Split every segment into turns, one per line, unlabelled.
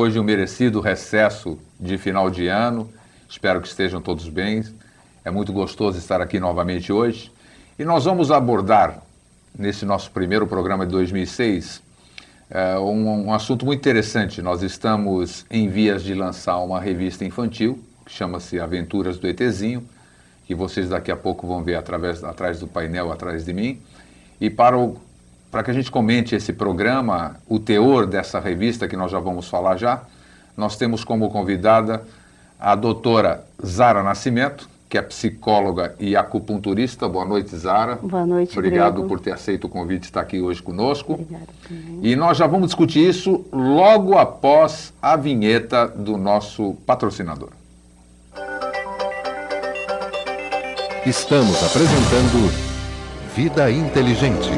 Depois de um merecido recesso de final de ano, espero que estejam todos bem. É muito gostoso estar aqui novamente hoje. E nós vamos abordar, nesse nosso primeiro programa de 2006, é, um, um assunto muito interessante. Nós estamos em vias de lançar uma revista infantil, que chama-se Aventuras do ETzinho, que vocês daqui a pouco vão ver através, atrás do painel, atrás de mim. E para o para que a gente comente esse programa, o teor dessa revista que nós já vamos falar já, nós temos como convidada a doutora Zara Nascimento, que é psicóloga e acupunturista. Boa noite, Zara.
Boa noite,
Obrigado
Grego.
por ter aceito o convite de estar aqui hoje conosco.
Obrigada. também.
E nós já vamos discutir isso logo após a vinheta do nosso patrocinador.
Estamos apresentando Vida Inteligente.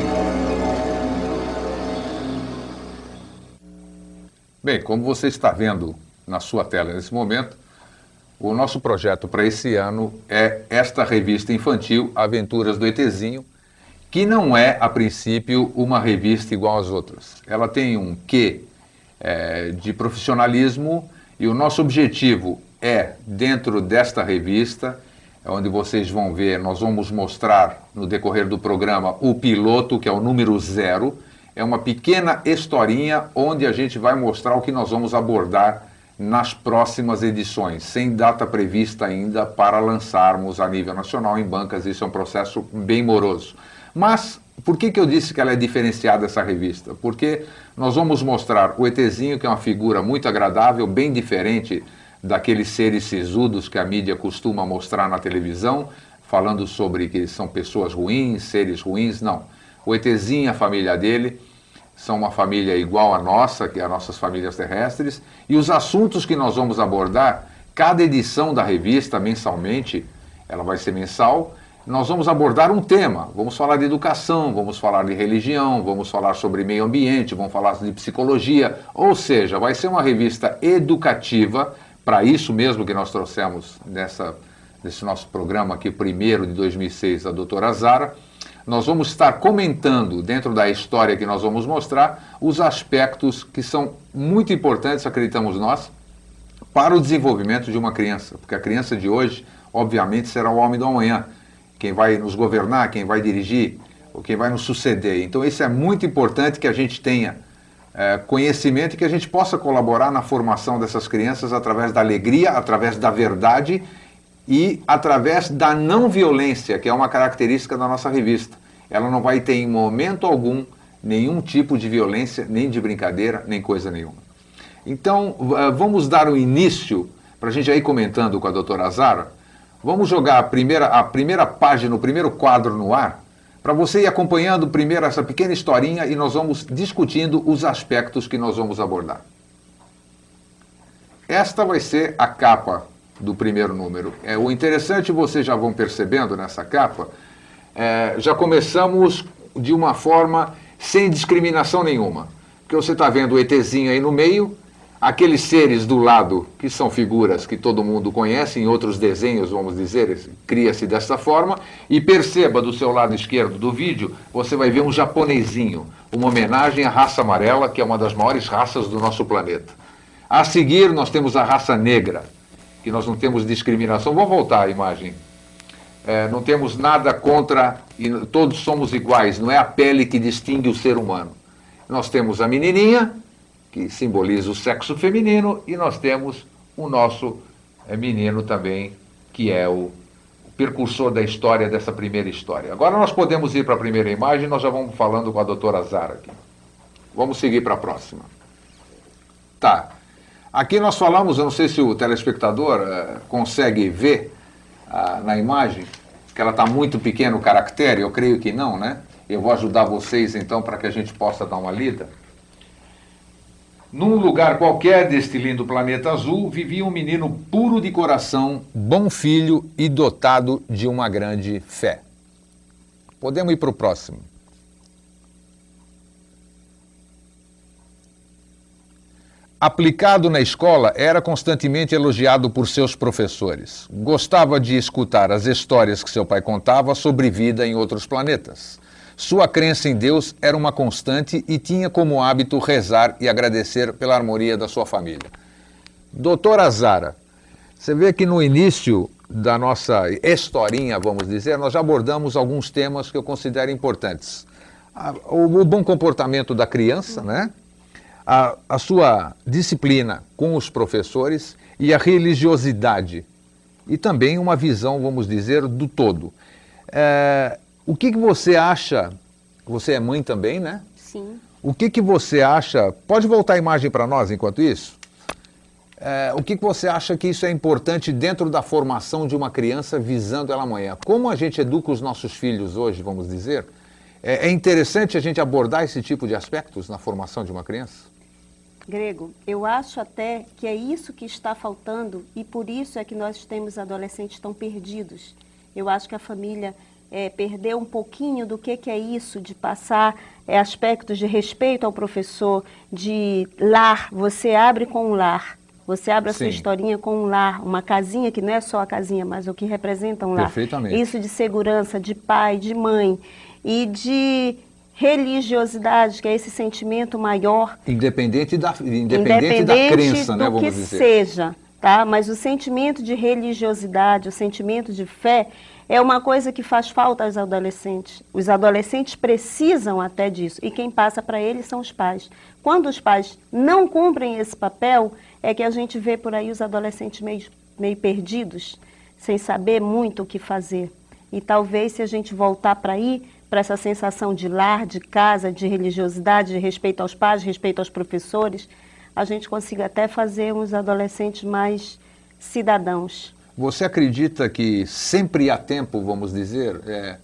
Bem, como você está vendo na sua tela nesse momento, o nosso projeto para esse ano é esta revista infantil Aventuras do ETzinho, que não é, a princípio, uma revista igual às outras. Ela tem um quê eh, de profissionalismo e o nosso objetivo é, dentro desta revista, é onde vocês vão ver, nós vamos mostrar no decorrer do programa o piloto, que é o número zero, é uma pequena historinha onde a gente vai mostrar o que nós vamos abordar nas próximas edições, sem data prevista ainda para lançarmos a nível nacional em bancas. Isso é um processo bem moroso. Mas por que, que eu disse que ela é diferenciada essa revista? Porque nós vamos mostrar o ETzinho, que é uma figura muito agradável, bem diferente daqueles seres sisudos que a mídia costuma mostrar na televisão, falando sobre que são pessoas ruins, seres ruins. Não. O ETzinho, a família dele, são uma família igual à nossa, que é as nossas famílias terrestres, e os assuntos que nós vamos abordar, cada edição da revista, mensalmente, ela vai ser mensal, nós vamos abordar um tema. Vamos falar de educação, vamos falar de religião, vamos falar sobre meio ambiente, vamos falar de psicologia, ou seja, vai ser uma revista educativa, para isso mesmo que nós trouxemos nessa, nesse nosso programa aqui, primeiro de 2006, a doutora Zara, nós vamos estar comentando, dentro da história que nós vamos mostrar, os aspectos que são muito importantes, acreditamos nós, para o desenvolvimento de uma criança. Porque a criança de hoje, obviamente, será o homem do amanhã. Quem vai nos governar, quem vai dirigir, ou quem vai nos suceder. Então, isso é muito importante que a gente tenha é, conhecimento e que a gente possa colaborar na formação dessas crianças através da alegria, através da verdade e através da não violência, que é uma característica da nossa revista. Ela não vai ter em momento algum nenhum tipo de violência, nem de brincadeira, nem coisa nenhuma. Então, vamos dar o um início, para a gente ir comentando com a doutora Zara, vamos jogar a primeira, a primeira página, o primeiro quadro no ar, para você ir acompanhando primeiro essa pequena historinha e nós vamos discutindo os aspectos que nós vamos abordar. Esta vai ser a capa do primeiro número. É, o interessante, vocês já vão percebendo nessa capa, é, já começamos de uma forma sem discriminação nenhuma. Porque você está vendo o ETzinho aí no meio, aqueles seres do lado, que são figuras que todo mundo conhece, em outros desenhos, vamos dizer, cria-se dessa forma, e perceba do seu lado esquerdo do vídeo, você vai ver um japonesinho, uma homenagem à raça amarela, que é uma das maiores raças do nosso planeta. A seguir, nós temos a raça negra, que nós não temos discriminação. Vou voltar a imagem. É, não temos nada contra, e todos somos iguais, não é a pele que distingue o ser humano. Nós temos a menininha, que simboliza o sexo feminino, e nós temos o nosso é, menino também, que é o, o percursor da história, dessa primeira história. Agora nós podemos ir para a primeira imagem, nós já vamos falando com a doutora Zara aqui. Vamos seguir para a próxima. Tá. Aqui nós falamos, eu não sei se o telespectador uh, consegue ver uh, na imagem, que ela está muito pequeno o caractere, eu creio que não, né? Eu vou ajudar vocês então para que a gente possa dar uma lida. Num lugar qualquer deste lindo planeta azul, vivia um menino puro de coração, bom filho e dotado de uma grande fé. Podemos ir para o próximo. Aplicado na escola, era constantemente elogiado por seus professores. Gostava de escutar as histórias que seu pai contava sobre vida em outros planetas. Sua crença em Deus era uma constante e tinha como hábito rezar e agradecer pela harmonia da sua família. Doutora Zara, você vê que no início da nossa historinha, vamos dizer, nós já abordamos alguns temas que eu considero importantes. O bom comportamento da criança, né? A, a sua disciplina com os professores e a religiosidade. E também uma visão, vamos dizer, do todo. É, o que, que você acha? Você é mãe também, né?
Sim.
O que, que você acha? Pode voltar a imagem para nós enquanto isso? É, o que, que você acha que isso é importante dentro da formação de uma criança visando ela amanhã? Como a gente educa os nossos filhos hoje, vamos dizer? É, é interessante a gente abordar esse tipo de aspectos na formação de uma criança?
Grego, eu acho até que é isso que está faltando e por isso é que nós temos adolescentes tão perdidos. Eu acho que a família é, perdeu um pouquinho do que, que é isso de passar é, aspectos de respeito ao professor, de lar. Você abre com um lar. Você abre a Sim. sua historinha com um lar, uma casinha que não é só a casinha, mas o que representa um lar.
Perfeitamente.
Isso de segurança, de pai, de mãe e de religiosidade, que é esse sentimento maior.
Independente da, independente, independente da crença, né,
do que
dizer.
seja, tá? Mas o sentimento de religiosidade, o sentimento de fé, é uma coisa que faz falta aos adolescentes. Os adolescentes precisam até disso, e quem passa para eles são os pais. Quando os pais não cumprem esse papel, é que a gente vê por aí os adolescentes meio, meio perdidos, sem saber muito o que fazer. E talvez se a gente voltar para aí, para essa sensação de lar, de casa, de religiosidade, de respeito aos pais, respeito aos professores, a gente consiga até fazer uns adolescentes mais cidadãos.
Você acredita que sempre há tempo, vamos dizer, é,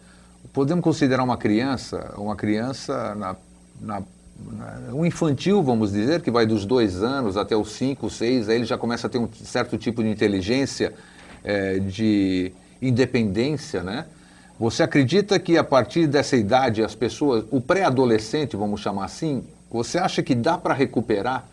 podemos considerar uma criança, uma criança na, na, na, um infantil, vamos dizer, que vai dos dois anos até os cinco, seis, aí ele já começa a ter um certo tipo de inteligência, é, de independência, né? Você acredita que a partir dessa idade as pessoas, o pré-adolescente, vamos chamar assim, você acha que dá para recuperar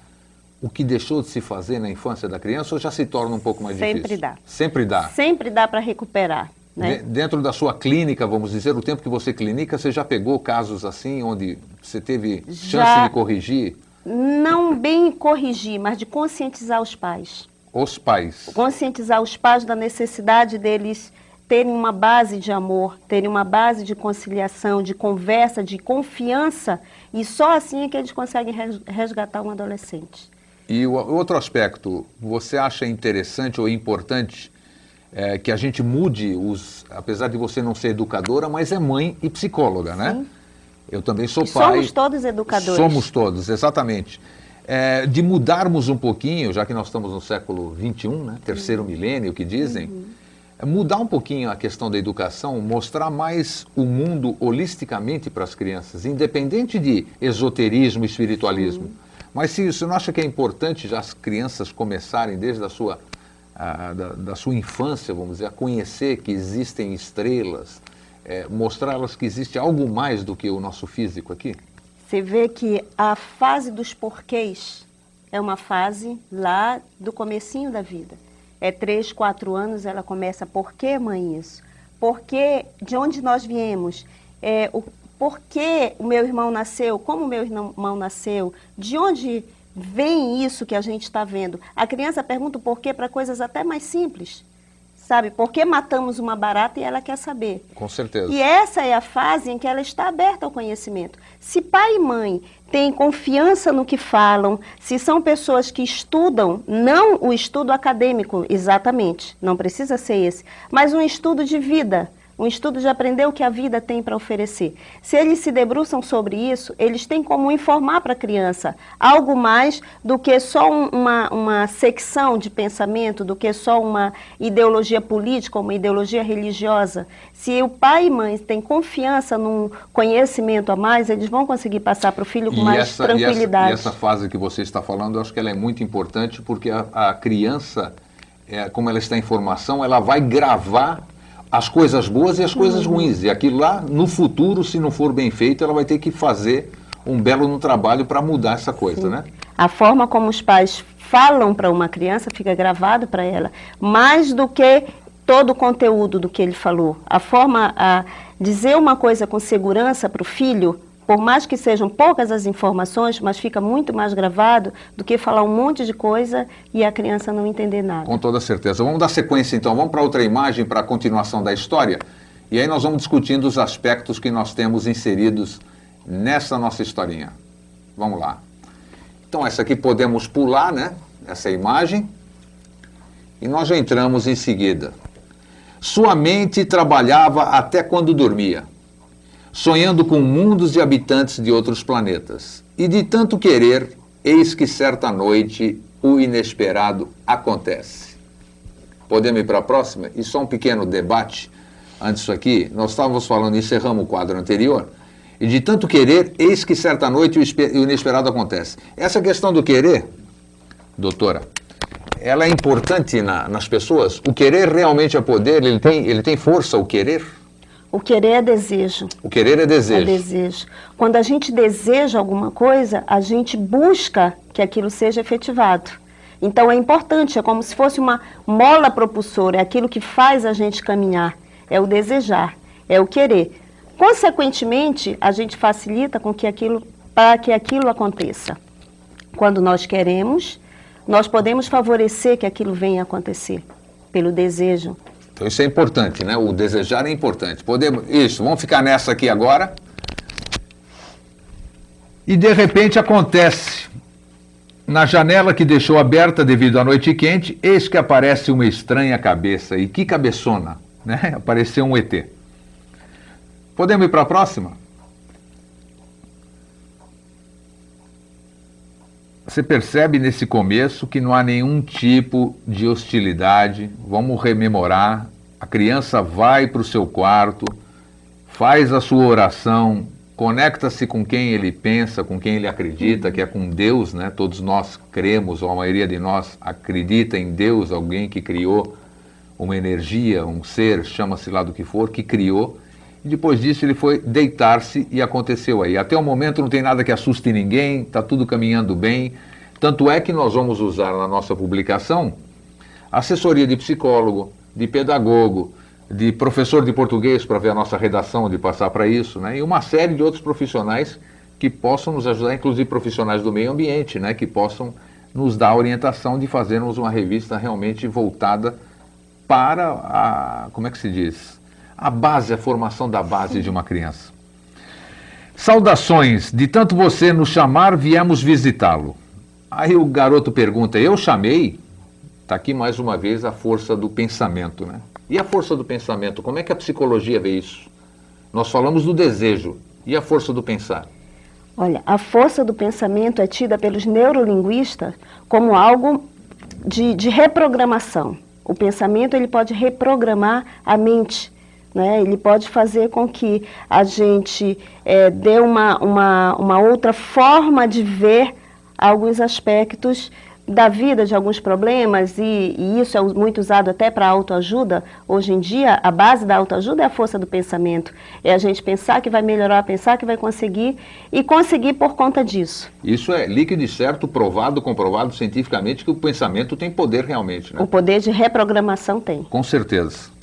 o que deixou de se fazer na infância da criança ou já se torna um pouco mais
Sempre
difícil?
Dá.
Sempre dá.
Sempre dá para recuperar. Né?
Dentro da sua clínica, vamos dizer, o tempo que você clinica, você já pegou casos assim, onde você teve já, chance de corrigir?
Não bem corrigir, mas de conscientizar os pais.
Os pais.
Conscientizar os pais da necessidade deles terem uma base de amor, terem uma base de conciliação, de conversa, de confiança, e só assim é que eles conseguem resgatar um adolescente.
E o outro aspecto, você acha interessante ou importante é, que a gente mude os, apesar de você não ser educadora, mas é mãe e psicóloga, né?
Sim.
Eu também sou
e
pai.
Somos todos educadores.
Somos todos, exatamente. É, de mudarmos um pouquinho, já que nós estamos no século XXI, né? terceiro uhum. milênio, que dizem, uhum mudar um pouquinho a questão da educação, mostrar mais o mundo holisticamente para as crianças, independente de esoterismo, espiritualismo. Mas se você não acha que é importante já as crianças começarem desde a sua, a, da, da, sua infância, vamos dizer, a conhecer que existem estrelas, é, mostrar-las que existe algo mais do que o nosso físico aqui?
Você vê que a fase dos porquês é uma fase lá do comecinho da vida é três, quatro anos, ela começa, por que, mãe, isso? Por que, de onde nós viemos? É, o, por que o meu irmão nasceu? Como o meu irmão nasceu? De onde vem isso que a gente está vendo? A criança pergunta o porquê para coisas até mais simples. Sabe, por que matamos uma barata e ela quer saber?
Com certeza.
E essa é a fase em que ela está aberta ao conhecimento. Se pai e mãe têm confiança no que falam, se são pessoas que estudam, não o estudo acadêmico exatamente, não precisa ser esse, mas um estudo de vida, um estudo de aprender o que a vida tem para oferecer. Se eles se debruçam sobre isso, eles têm como informar para a criança algo mais do que só um, uma, uma secção de pensamento, do que só uma ideologia política, uma ideologia religiosa. Se o pai e mãe têm confiança num conhecimento a mais, eles vão conseguir passar para o filho com
e
mais
essa,
tranquilidade.
E essa, e essa, fase que você está falando, eu acho que ela é muito importante porque a, a criança, é, como ela está em formação, ela vai gravar as coisas boas e as coisas uhum. ruins. E aquilo lá, no futuro, se não for bem feito, ela vai ter que fazer um belo no trabalho para mudar essa coisa, Sim. né?
A forma como os pais falam para uma criança fica gravado para ela, mais do que todo o conteúdo do que ele falou. A forma a dizer uma coisa com segurança para o filho por mais que sejam poucas as informações, mas fica muito mais gravado do que falar um monte de coisa e a criança não entender nada.
Com toda certeza. Vamos dar sequência então, vamos para outra imagem para a continuação da história. E aí nós vamos discutindo os aspectos que nós temos inseridos nessa nossa historinha. Vamos lá. Então essa aqui podemos pular, né? Essa imagem. E nós já entramos em seguida. Sua mente trabalhava até quando dormia sonhando com mundos de habitantes de outros planetas. E de tanto querer, eis que certa noite o inesperado acontece. Podemos ir para a próxima? E só um pequeno debate antes disso aqui. Nós estávamos falando, encerramos o quadro anterior, e de tanto querer, eis que certa noite o inesperado acontece. Essa questão do querer, doutora, ela é importante na, nas pessoas? O querer realmente é poder? Ele tem, ele tem força, o querer?
O querer é desejo.
O querer é desejo. É
desejo. Quando a gente deseja alguma coisa, a gente busca que aquilo seja efetivado. Então é importante, é como se fosse uma mola propulsora, é aquilo que faz a gente caminhar, é o desejar, é o querer. Consequentemente, a gente facilita com que aquilo para que aquilo aconteça. Quando nós queremos, nós podemos favorecer que aquilo venha a acontecer pelo desejo,
então isso é importante, né? O desejar é importante. Podemos, isso, vamos ficar nessa aqui agora. E de repente acontece. Na janela que deixou aberta devido à noite quente, eis que aparece uma estranha cabeça. E que cabeçona, né? Apareceu um ET. Podemos ir para a próxima? Você percebe nesse começo que não há nenhum tipo de hostilidade. Vamos rememorar. A criança vai para o seu quarto, faz a sua oração, conecta-se com quem ele pensa, com quem ele acredita, que é com Deus, né? Todos nós cremos, ou a maioria de nós acredita em Deus, alguém que criou uma energia, um ser, chama-se lá do que for, que criou e depois disso ele foi deitar-se e aconteceu aí. Até o momento não tem nada que assuste ninguém, está tudo caminhando bem. Tanto é que nós vamos usar na nossa publicação assessoria de psicólogo, de pedagogo, de professor de português para ver a nossa redação, de passar para isso, né? e uma série de outros profissionais que possam nos ajudar, inclusive profissionais do meio ambiente, né? que possam nos dar a orientação de fazermos uma revista realmente voltada para a, como é que se diz? A base, a formação da base de uma criança. Saudações, de tanto você nos chamar, viemos visitá-lo. Aí o garoto pergunta: Eu chamei? Está aqui mais uma vez a força do pensamento, né? E a força do pensamento, como é que a psicologia vê isso? Nós falamos do desejo. E a força do pensar?
Olha, a força do pensamento é tida pelos neurolinguistas como algo de, de reprogramação. O pensamento ele pode reprogramar a mente né? Ele pode fazer com que a gente é, dê uma, uma, uma outra forma de ver alguns aspectos da vida, de alguns problemas, e, e isso é muito usado até para autoajuda. Hoje em dia, a base da autoajuda é a força do pensamento. É a gente pensar que vai melhorar, pensar que vai conseguir e conseguir por conta disso.
Isso é líquido e certo, provado, comprovado cientificamente que o pensamento tem poder realmente. Né?
O poder de reprogramação tem.
Com certeza.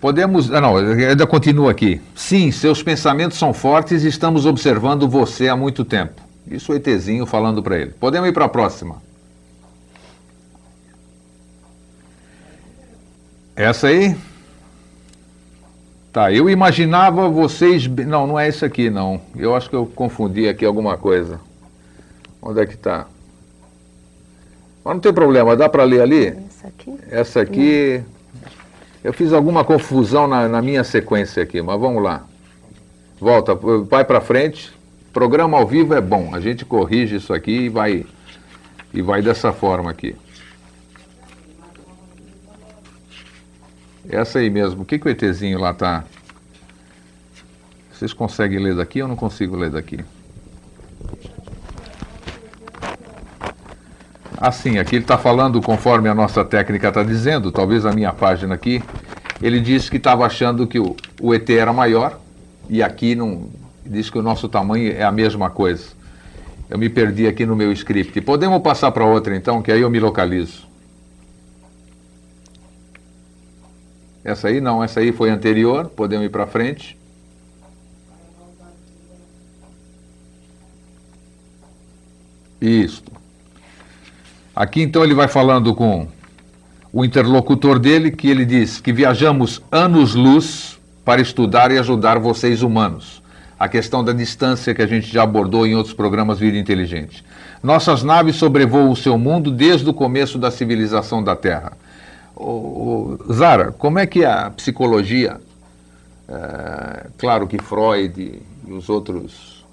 Podemos. Ah, não, ainda continua aqui. Sim, seus pensamentos são fortes e estamos observando você há muito tempo. Isso o ETzinho falando para ele. Podemos ir para a próxima. Essa aí? Tá, eu imaginava vocês. Não, não é isso aqui, não. Eu acho que eu confundi aqui alguma coisa. Onde é que está? Mas não tem problema, dá para ler ali?
Essa aqui?
Essa aqui. Não. Eu fiz alguma confusão na, na minha sequência aqui, mas vamos lá. Volta, vai para frente. Programa ao vivo é bom. A gente corrige isso aqui e vai, e vai dessa forma aqui. Essa aí mesmo. O que, que o ETzinho lá tá? Vocês conseguem ler daqui ou não consigo ler daqui? Assim, aqui ele está falando conforme a nossa técnica está dizendo, talvez a minha página aqui, ele disse que estava achando que o, o, ET era maior e aqui não diz que o nosso tamanho é a mesma coisa. Eu me perdi aqui no meu script. Podemos passar para outra então, que aí eu me localizo. Essa aí não, essa aí foi anterior, podemos ir para frente. Isto. Aqui então ele vai falando com o interlocutor dele, que ele diz que viajamos anos-luz para estudar e ajudar vocês humanos. A questão da distância que a gente já abordou em outros programas Vida Inteligente. Nossas naves sobrevoam o seu mundo desde o começo da civilização da Terra. O, o Zara, como é que a psicologia, é, claro que Freud e os outros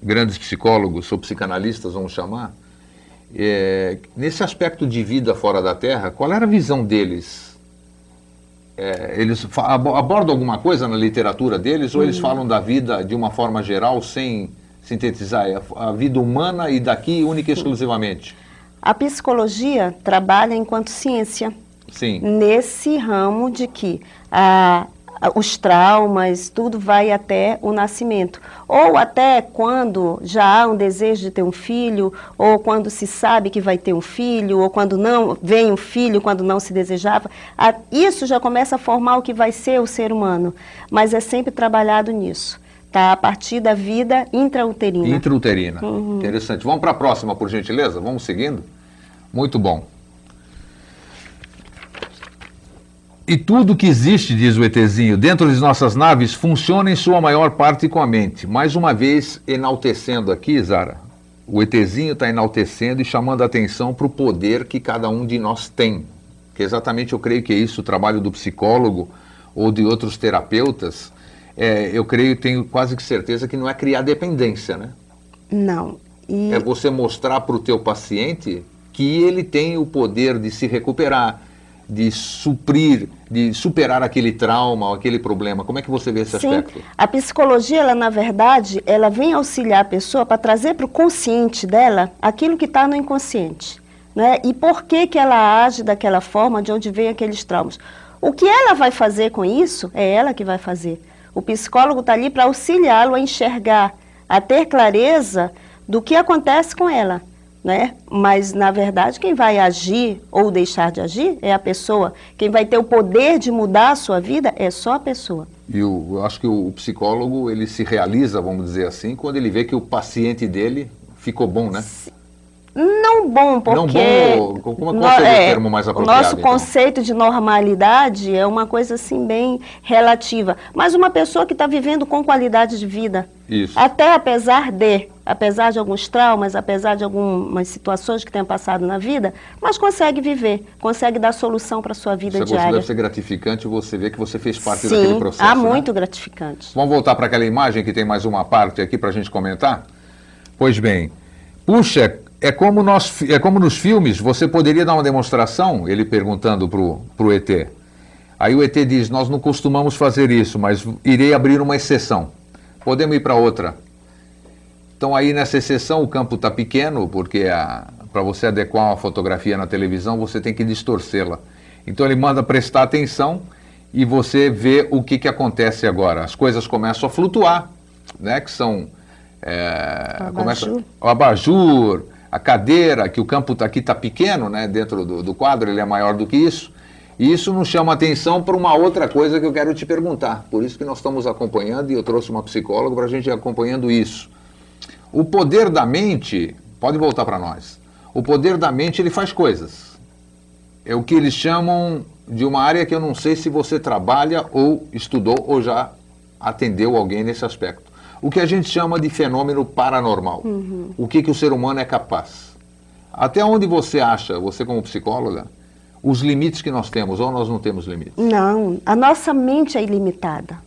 grandes psicólogos ou psicanalistas, vamos chamar, é, nesse aspecto de vida fora da Terra, qual era a visão deles? É, eles abordam alguma coisa na literatura deles ou eles hum. falam da vida de uma forma geral sem sintetizar é a vida humana e daqui única e exclusivamente?
A psicologia trabalha enquanto ciência
Sim.
nesse ramo de que a, os traumas, tudo vai até o nascimento. Ou até quando já há um desejo de ter um filho, ou quando se sabe que vai ter um filho, ou quando não vem um filho, quando não se desejava. Isso já começa a formar o que vai ser o ser humano. Mas é sempre trabalhado nisso. Tá, a partir da vida intrauterina.
Intrauterina. Uhum. Interessante. Vamos para a próxima, por gentileza? Vamos seguindo? Muito bom. E tudo que existe, diz o ETzinho, dentro de nossas naves funciona em sua maior parte com a mente. Mais uma vez, enaltecendo aqui, Zara, o ETzinho está enaltecendo e chamando a atenção para o poder que cada um de nós tem. Que exatamente eu creio que é isso, o trabalho do psicólogo ou de outros terapeutas. É, eu creio, tenho quase que certeza que não é criar dependência, né?
Não.
E... É você mostrar para o teu paciente que ele tem o poder de se recuperar, de suprir, de superar aquele trauma, aquele problema? Como é que você vê esse
Sim,
aspecto?
A psicologia, ela na verdade, ela vem auxiliar a pessoa para trazer para o consciente dela aquilo que está no inconsciente. Né? E por que, que ela age daquela forma, de onde vem aqueles traumas. O que ela vai fazer com isso, é ela que vai fazer. O psicólogo está ali para auxiliá-lo a enxergar, a ter clareza do que acontece com ela né? Mas na verdade quem vai agir ou deixar de agir é a pessoa. Quem vai ter o poder de mudar a sua vida é só a pessoa.
E eu, eu acho que o, o psicólogo ele se realiza, vamos dizer assim, quando ele vê que o paciente dele ficou bom, né?
Não bom, porque... Não
bom, como é, o termo mais apropriado?
O nosso então? conceito de normalidade é uma coisa assim bem relativa. Mas uma pessoa que está vivendo com qualidade de vida.
Isso.
Até apesar de, apesar de alguns traumas, apesar de algumas situações que tenha passado na vida, mas consegue viver, consegue dar solução para a sua vida
Isso
diária.
Deve ser gratificante você ver que você fez parte Sim, daquele processo.
Ah,
né?
muito gratificante.
Vamos voltar para aquela imagem que tem mais uma parte aqui para a gente comentar? Pois bem, puxa, é como, nós, é como nos filmes, você poderia dar uma demonstração? Ele perguntando para o ET. Aí o ET diz: Nós não costumamos fazer isso, mas irei abrir uma exceção. Podemos ir para outra. Então, aí nessa exceção, o campo está pequeno, porque para você adequar uma fotografia na televisão, você tem que distorcê-la. Então, ele manda prestar atenção e você vê o que, que acontece agora. As coisas começam a flutuar, né? que são. É,
o abajur. Começa,
o abajur a cadeira, que o campo tá aqui está pequeno, né, dentro do, do, quadro, ele é maior do que isso. E isso nos chama atenção para uma outra coisa que eu quero te perguntar. Por isso que nós estamos acompanhando, e eu trouxe uma psicóloga para a gente ir acompanhando isso. O poder da mente, pode voltar para nós. O poder da mente, ele faz coisas. É o que eles chamam de uma área que eu não sei se você trabalha ou estudou ou já atendeu alguém nesse aspecto o que a gente chama de fenômeno paranormal. Uhum. O que, que o ser humano é capaz. Até onde você acha, você como psicóloga, os limites que nós temos, ou nós não temos limites?
Não, a nossa mente é ilimitada.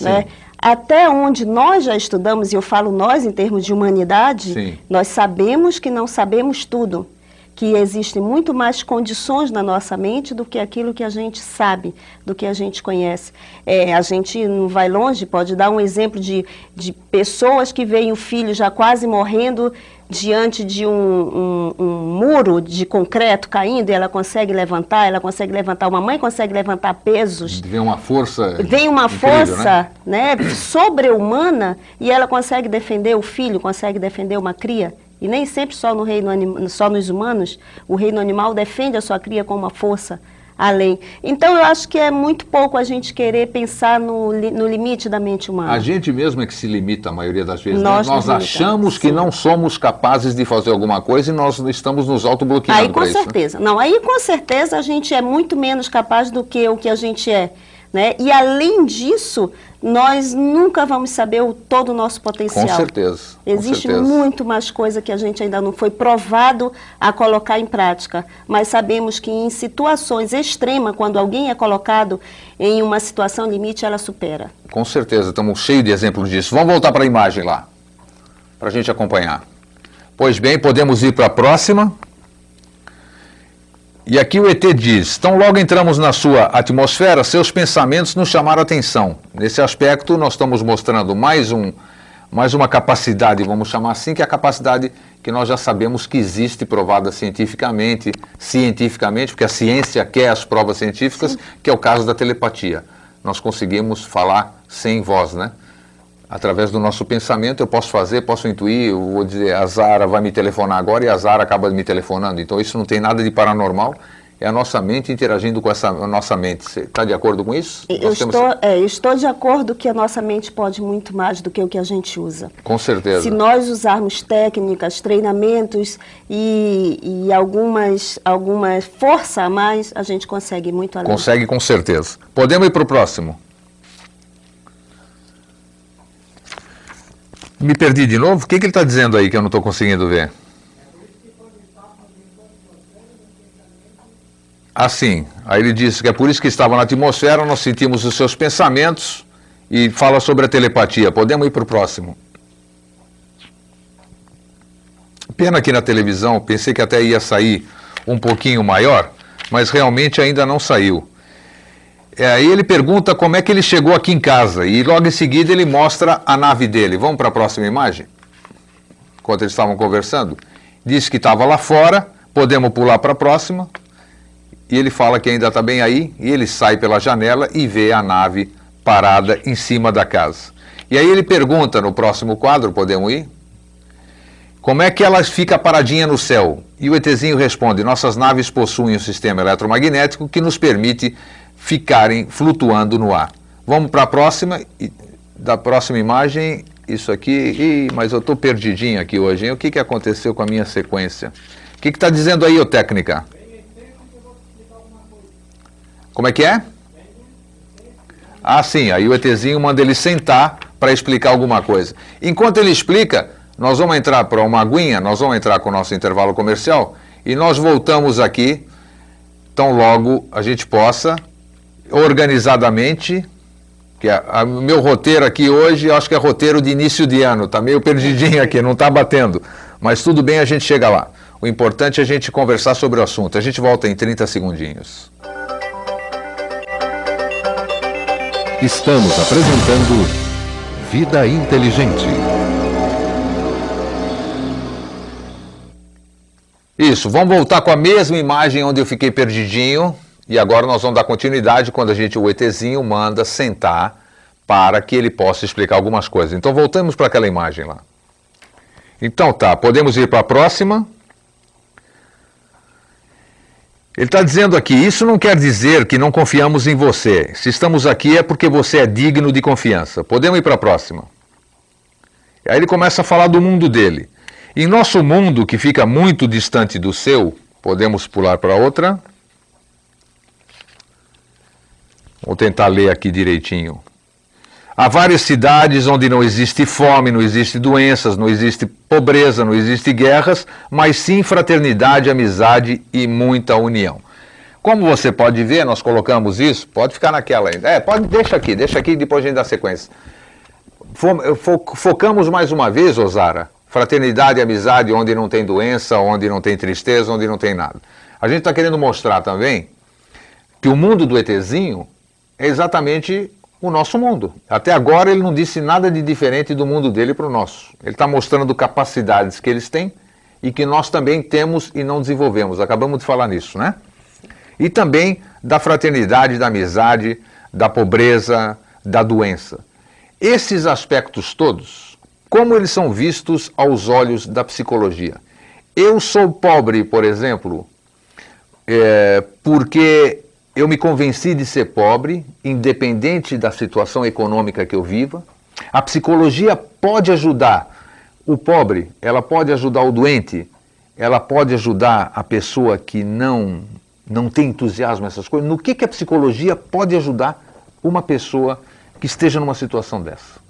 Né? Até onde nós já estudamos, e eu falo nós em termos de humanidade,
Sim.
nós sabemos que não sabemos tudo. Que existem muito mais condições na nossa mente do que aquilo que a gente sabe, do que a gente conhece. É, a gente não vai longe, pode dar um exemplo de, de pessoas que veem o filho já quase morrendo diante de um, um, um muro de concreto caindo e ela consegue levantar, ela consegue levantar, uma mãe consegue levantar pesos
Vem uma força.
Vem uma
incrível,
força
né?
né? sobre-humana e ela consegue defender o filho, consegue defender uma cria. E nem sempre só, no reino só nos humanos, o reino animal defende a sua cria com uma força além. Então eu acho que é muito pouco a gente querer pensar no, li- no limite da mente humana.
A gente mesmo é que se limita a maioria das vezes. né?
Nós
Nós
nos
achamos
limitamos,
que
sim.
não somos capazes de fazer alguma coisa e nós estamos nos autobloqueando
Aí com
para isso. né?
certeza. Não, aí com certeza a gente é muito menos capaz do que o que a gente é. Né? E além disso, nós nunca vamos saber o, todo o nosso potencial.
Com certeza. com
Existe
certeza.
muito mais coisa que a gente ainda não foi provado a colocar em prática, mas sabemos que em situações extremas, quando alguém é colocado em uma situação limite, ela supera.
Com certeza, estamos cheios de exemplos disso. Vamos voltar para a imagem lá, para a gente acompanhar. Pois bem, podemos ir para a próxima. E aqui o ET diz: Então, logo entramos na sua atmosfera, seus pensamentos nos chamaram a atenção. Nesse aspecto, nós estamos mostrando mais, um, mais uma capacidade, vamos chamar assim, que é a capacidade que nós já sabemos que existe, provada cientificamente, cientificamente, porque a ciência quer as provas científicas, que é o caso da telepatia. Nós conseguimos falar sem voz, né? Através do nosso pensamento, eu posso fazer, posso intuir, eu vou dizer, a Zara vai me telefonar agora e a Zara acaba me telefonando. Então, isso não tem nada de paranormal, é a nossa mente interagindo com essa a nossa mente. Você está de acordo com isso?
Eu
Nós temos-
estou, é, estou de acordo que a nossa mente pode muito mais do que o que a gente usa.
Com certeza.
Se nós usarmos técnicas, treinamentos e, e algumas, alguma força a mais, a gente consegue muito além.
Consegue com certeza. Podemos ir para o próximo. Me perdi de novo? O que, que ele está dizendo aí que eu não estou conseguindo ver? Assim, aí ele diz que é por isso que estava na atmosfera, nós sentimos os seus pensamentos e fala sobre a telepatia. Podemos ir para o próximo. Pena que na televisão, pensei que até ia sair um pouquinho maior, mas realmente ainda não saiu. É, aí ele pergunta como é que ele chegou aqui em casa e logo em seguida ele mostra a nave dele. Vamos para a próxima imagem? Enquanto eles estavam conversando. Disse que estava lá fora, podemos pular para a próxima. E ele fala que ainda está bem aí, e ele sai pela janela e vê a nave parada em cima da casa. E aí ele pergunta no próximo quadro, podemos ir? Como é que ela fica paradinha no céu? E o ETzinho responde: nossas naves possuem um sistema eletromagnético que nos permite ficarem flutuando no ar. Vamos para a próxima. Da próxima imagem, isso aqui. Ih, mas eu estou perdidinho aqui hoje, hein? O que, que aconteceu com a minha sequência? O que está dizendo aí, ô técnica? Como é que é? Ah, sim. Aí o ETzinho manda ele sentar para explicar alguma coisa. Enquanto ele explica, nós vamos entrar para uma aguinha, nós vamos entrar com o nosso intervalo comercial e nós voltamos aqui, tão logo a gente possa, organizadamente, que é o meu roteiro aqui hoje, acho que é roteiro de início de ano, tá meio perdidinho aqui, não está batendo, mas tudo bem, a gente chega lá. O importante é a gente conversar sobre o assunto. A gente volta em 30 segundinhos.
Estamos apresentando Vida Inteligente.
Isso, vamos voltar com a mesma imagem onde eu fiquei perdidinho. E agora nós vamos dar continuidade quando a gente, o ETzinho, manda sentar para que ele possa explicar algumas coisas. Então voltamos para aquela imagem lá. Então tá, podemos ir para a próxima. Ele está dizendo aqui: isso não quer dizer que não confiamos em você. Se estamos aqui é porque você é digno de confiança. Podemos ir para a próxima. Aí ele começa a falar do mundo dele. Em nosso mundo, que fica muito distante do seu, podemos pular para outra. Vou tentar ler aqui direitinho. Há várias cidades onde não existe fome, não existe doenças, não existe pobreza, não existe guerras, mas sim fraternidade, amizade e muita união. Como você pode ver, nós colocamos isso, pode ficar naquela ainda. É, pode, deixa aqui, deixa aqui, depois a gente dá sequência. Focamos mais uma vez, Osara, fraternidade e amizade onde não tem doença, onde não tem tristeza, onde não tem nada. A gente está querendo mostrar também que o mundo do ETzinho é exatamente o nosso mundo. Até agora ele não disse nada de diferente do mundo dele para o nosso. Ele está mostrando capacidades que eles têm e que nós também temos e não desenvolvemos. Acabamos de falar nisso, né? E também da fraternidade, da amizade, da pobreza, da doença. Esses aspectos todos, como eles são vistos aos olhos da psicologia? Eu sou pobre, por exemplo, é, porque eu me convenci de ser pobre, independente da situação econômica que eu viva. A psicologia pode ajudar o pobre, ela pode ajudar o doente, ela pode ajudar a pessoa que não não tem entusiasmo nessas coisas. No que, que a psicologia pode ajudar uma pessoa que esteja numa situação dessa?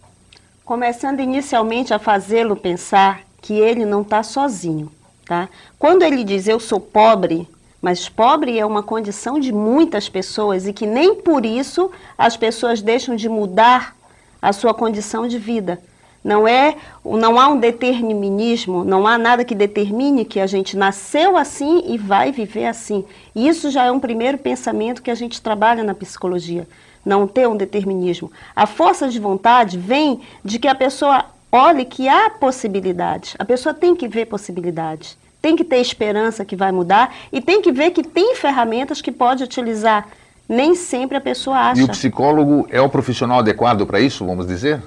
Começando inicialmente a fazê-lo pensar que ele não está sozinho, tá? Quando ele diz eu sou pobre, mas pobre é uma condição de muitas pessoas e que nem por isso as pessoas deixam de mudar a sua condição de vida. Não é, não há um determinismo, não há nada que determine que a gente nasceu assim e vai viver assim. Isso já é um primeiro pensamento que a gente trabalha na psicologia, não ter um determinismo. A força de vontade vem de que a pessoa olhe que há possibilidades. A pessoa tem que ver possibilidades, tem que ter esperança que vai mudar e tem que ver que tem ferramentas que pode utilizar. Nem sempre a pessoa acha.
E o psicólogo é o profissional adequado para isso, vamos dizer?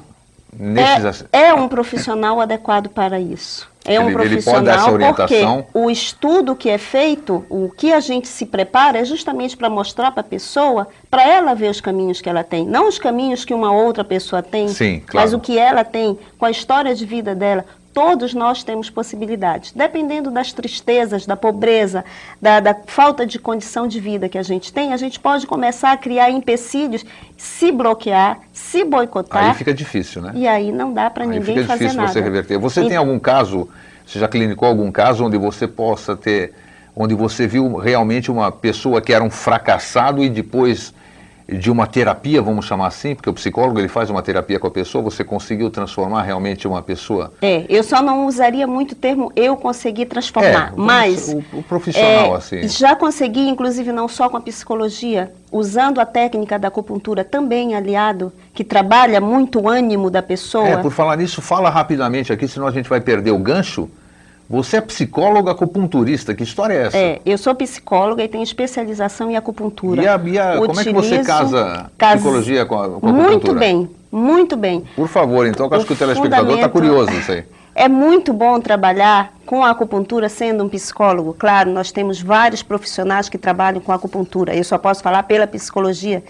É, é, um profissional adequado para isso. É um profissional porque o estudo que é feito, o que a gente se prepara é justamente para mostrar para a pessoa, para ela ver os caminhos que ela tem. Não os caminhos que uma outra pessoa tem,
Sim, claro.
mas o que ela tem, com a história de vida dela, Todos nós temos possibilidades, dependendo das tristezas, da pobreza, da, da, falta de condição de vida que a gente tem, a gente pode começar a criar empecilhos, se bloquear, se boicotar.
Aí fica difícil, né?
E aí não dá para ninguém fazer nada.
Fica difícil você reverter. Você e... tem algum caso, você já clinicou algum caso onde você possa ter, onde você viu realmente uma pessoa que era um fracassado e depois de uma terapia, vamos chamar assim, porque o psicólogo ele faz uma terapia com a pessoa, você conseguiu transformar realmente uma pessoa?
É, eu só não usaria muito o termo eu consegui transformar, é, mas
o, o profissional
é,
assim.
Já consegui, inclusive não só com a psicologia, usando a técnica da acupuntura também aliado, que trabalha muito o ânimo da pessoa.
É, por falar nisso, fala rapidamente aqui, senão a gente vai perder o gancho. Você é psicóloga acupunturista, que história é essa?
É, eu sou psicóloga e tenho especialização em acupuntura.
E, a, e a, como é que você casa psicologia com a, com a
acupuntura? Muito bem, muito bem.
Por favor, então, que acho que o telespectador está curioso isso aí.
É muito bom trabalhar com a acupuntura sendo um psicólogo. Claro, nós temos vários profissionais que trabalham com acupuntura. Eu só posso falar pela psicologia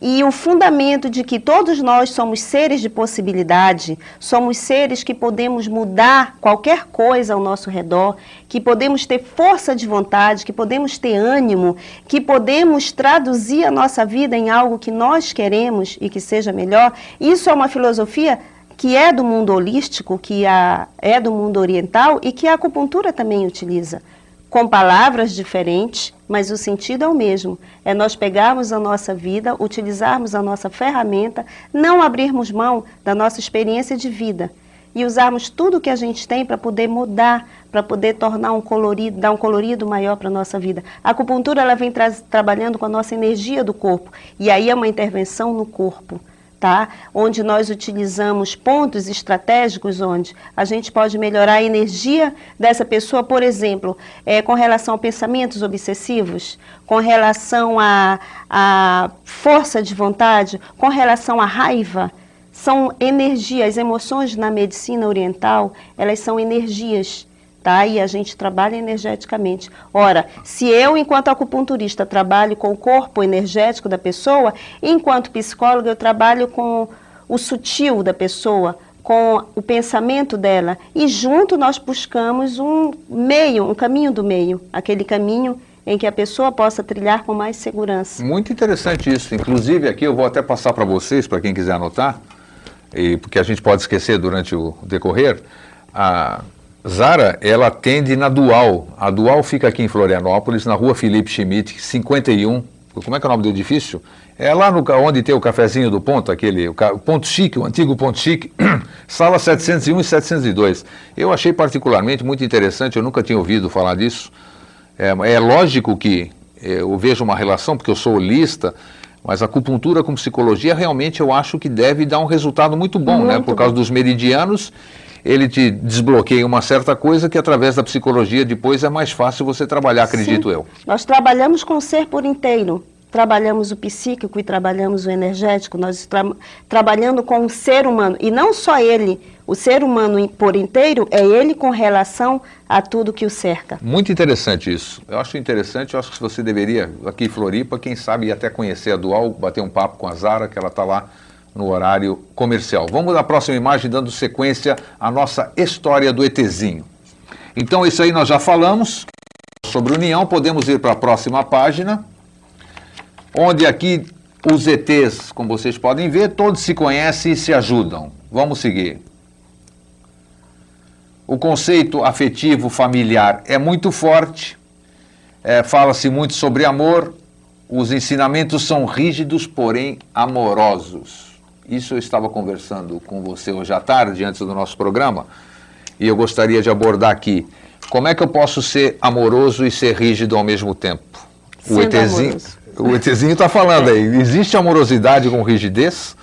e o fundamento de que todos nós somos seres de possibilidade, somos seres que podemos mudar qualquer coisa ao nosso redor, que podemos ter força de vontade, que podemos ter ânimo, que podemos traduzir a nossa vida em algo que nós queremos e que seja melhor. Isso é uma filosofia que é do mundo holístico, que é do mundo oriental e que a acupuntura também utiliza com palavras diferentes, mas o sentido é o mesmo. É nós pegarmos a nossa vida, utilizarmos a nossa ferramenta, não abrirmos mão da nossa experiência de vida e usarmos tudo que a gente tem para poder mudar, para poder tornar um colorido, dar um colorido maior para a nossa vida. A acupuntura ela vem trabalhando com a nossa energia do corpo e aí é uma intervenção no corpo tá? onde nós utilizamos pontos estratégicos onde a gente pode melhorar a energia dessa pessoa, por exemplo, é, com relação a pensamentos obsessivos, com relação a, a força de vontade, com relação à raiva. São energias, emoções na medicina oriental, elas são energias tá? E a gente trabalha energeticamente. Ora, se eu, enquanto acupunturista, trabalho com o corpo energético da pessoa, enquanto psicóloga, eu trabalho com o sutil da pessoa, com o pensamento dela. E junto nós buscamos um meio, um caminho do meio, aquele caminho em que a pessoa possa trilhar com mais segurança.
Muito interessante isso. Inclusive, aqui eu vou até passar para vocês, para quem quiser anotar, e porque a gente pode esquecer durante o decorrer. A Zara, ela atende na Dual. A Dual fica aqui em Florianópolis, na rua Felipe Schmidt, 51. Como é que é o nome do edifício? É lá no, onde tem o cafezinho do ponto, aquele, o, o ponto chique, o antigo ponto chique, sala 701 e 702. Eu achei particularmente muito interessante, eu nunca tinha ouvido falar disso. É, é lógico que é, eu vejo uma relação, porque eu sou holista, mas a acupuntura com psicologia realmente eu acho que deve dar um resultado muito bom, muito né? Por causa dos meridianos, ele te desbloqueia uma certa coisa que através da psicologia depois é mais fácil você trabalhar, acredito
Sim.
eu.
Nós trabalhamos com o ser por inteiro trabalhamos o psíquico e trabalhamos o energético, nós estamos trabalhando com o ser humano. E não só ele, o ser humano por inteiro, é ele com relação a tudo que o cerca.
Muito interessante isso. Eu acho interessante, eu acho que você deveria, aqui em Floripa, quem sabe até conhecer a Dual, bater um papo com a Zara, que ela está lá no horário comercial. Vamos à próxima imagem, dando sequência à nossa história do ETzinho. Então, isso aí nós já falamos sobre união, podemos ir para a próxima página onde aqui os ETs, como vocês podem ver, todos se conhecem e se ajudam. Vamos seguir. O conceito afetivo familiar é muito forte, é, fala-se muito sobre amor, os ensinamentos são rígidos, porém amorosos. Isso eu estava conversando com você hoje à tarde, antes do nosso programa, e eu gostaria de abordar aqui. Como é que eu posso ser amoroso e ser rígido ao mesmo tempo?
Sendo o ETzinho.
O ETzinho está falando aí. Existe amorosidade com rigidez?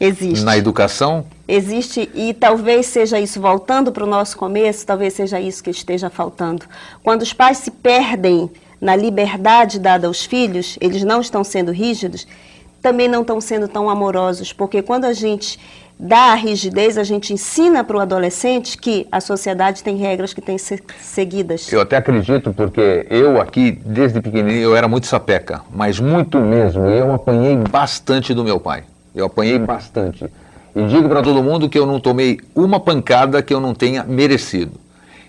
Existe.
Na educação?
Existe, e talvez seja isso, voltando para o nosso começo, talvez seja isso que esteja faltando. Quando os pais se perdem na liberdade dada aos filhos, eles não estão sendo rígidos, também não estão sendo tão amorosos, porque quando a gente dá a rigidez, a gente ensina para o adolescente que a sociedade tem regras que têm que ser seguidas.
Eu até acredito, porque eu aqui, desde pequenininho, eu era muito sapeca, mas muito mesmo. Eu apanhei bastante do meu pai. Eu apanhei bastante. E digo para todo mundo que eu não tomei uma pancada que eu não tenha merecido.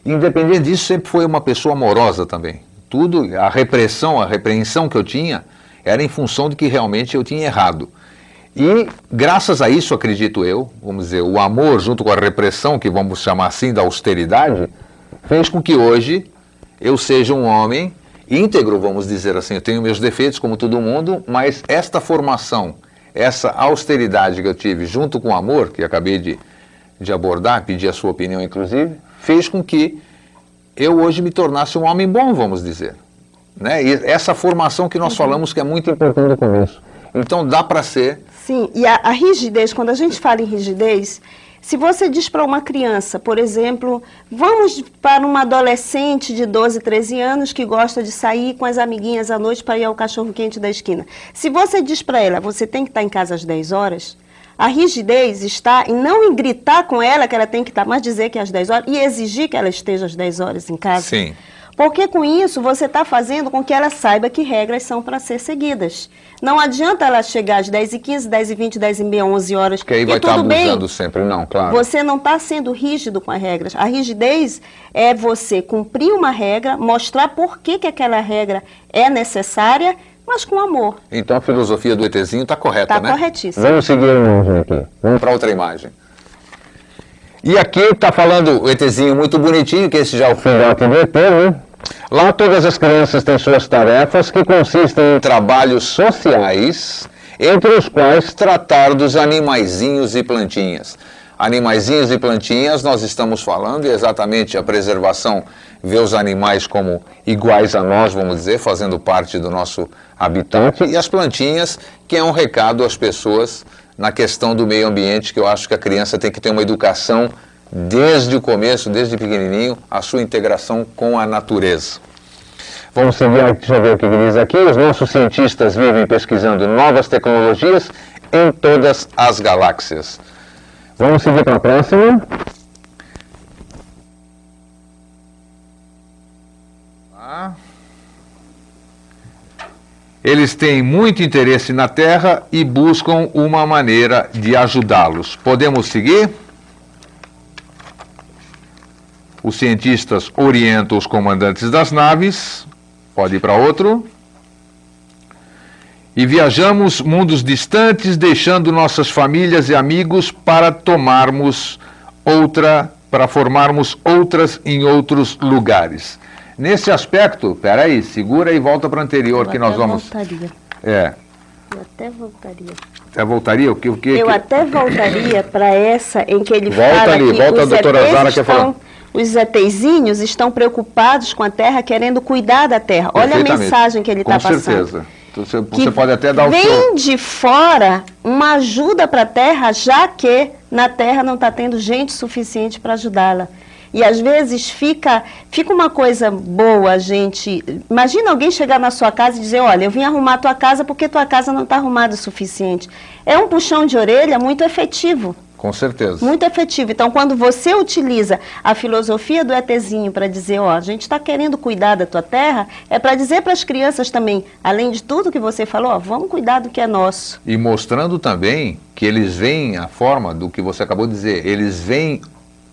Independente disso, sempre foi uma pessoa amorosa também. Tudo, a repressão, a repreensão que eu tinha, era em função de que realmente eu tinha errado. E graças a isso, acredito eu, vamos dizer, o amor junto com a repressão, que vamos chamar assim da austeridade, fez com que hoje eu seja um homem íntegro, vamos dizer assim. Eu tenho meus defeitos, como todo mundo, mas esta formação, essa austeridade que eu tive junto com o amor, que acabei de, de abordar, pedir a sua opinião inclusive, fez com que eu hoje me tornasse um homem bom, vamos dizer. Né? E essa formação que nós uhum. falamos que é muito importante no começo. Então dá para ser
Sim, e a, a rigidez, quando a gente fala em rigidez, se você diz para uma criança, por exemplo, vamos para uma adolescente de 12, 13 anos que gosta de sair com as amiguinhas à noite para ir ao cachorro-quente da esquina. Se você diz para ela, você tem que estar em casa às 10 horas, a rigidez está em não em gritar com ela que ela tem que estar, mas dizer que é às 10 horas e exigir que ela esteja às 10 horas em casa.
Sim.
Porque com isso você está fazendo com que ela saiba que regras são para ser seguidas. Não adianta ela chegar às 10 e 15, 10 e 20, 10 e meia, 11 horas.
Que aí vai estar tá abusando bem. sempre, não, claro.
Você não está sendo rígido com as regras. A rigidez é você cumprir uma regra, mostrar por que, que aquela regra é necessária, mas com amor.
Então a filosofia do ETzinho está correta,
tá
né?
Está corretíssima.
Vamos seguir a imagem aqui. Vamos para outra imagem. E aqui está falando o ETzinho muito bonitinho, que esse já é o filhote do ET, né? Lá todas as crianças têm suas tarefas que consistem em trabalhos sociais, entre os quais tratar dos animaizinhos e plantinhas. Animaizinhos e plantinhas, nós estamos falando exatamente a preservação, ver os animais como iguais a nós, vamos dizer, fazendo parte do nosso habitat, e as plantinhas, que é um recado às pessoas na questão do meio ambiente, que eu acho que a criança tem que ter uma educação desde o começo, desde pequenininho, a sua integração com a natureza. Vamos seguir, deixa eu ver o que diz aqui. Os nossos cientistas vivem pesquisando novas tecnologias em todas as galáxias. Vamos seguir para a próxima. Eles têm muito interesse na Terra e buscam uma maneira de ajudá-los. Podemos seguir? Os cientistas orientam os comandantes das naves. Pode ir para outro. E viajamos mundos distantes, deixando nossas famílias e amigos para tomarmos outra para formarmos outras em outros lugares. Nesse aspecto, peraí, segura e volta para o anterior
Eu
que nós vamos.
Voltaria.
É,
Eu até voltaria.
até voltaria o que o que?
Eu
que-
até voltaria para essa em que ele
Volta
fala
ali,
que
volta,
os
doutora
ETs
Zara quer falar.
Os ETzinhos estão preocupados com a terra, querendo cuidar da terra. Olha a mensagem que ele está
Com
passando.
certeza. Então, Você, você pode até dar o
vem
seu.
de fora uma ajuda para a terra, já que na terra não está tendo gente suficiente para ajudá-la. E às vezes fica, fica uma coisa boa, a gente. Imagina alguém chegar na sua casa e dizer: Olha, eu vim arrumar a tua casa porque tua casa não está arrumada o suficiente. É um puxão de orelha muito efetivo.
Com certeza.
Muito efetivo. Então, quando você utiliza a filosofia do ETzinho para dizer, ó, a gente está querendo cuidar da tua terra, é para dizer para as crianças também, além de tudo que você falou, ó, vamos cuidar do que é nosso.
E mostrando também que eles veem a forma do que você acabou de dizer, eles veem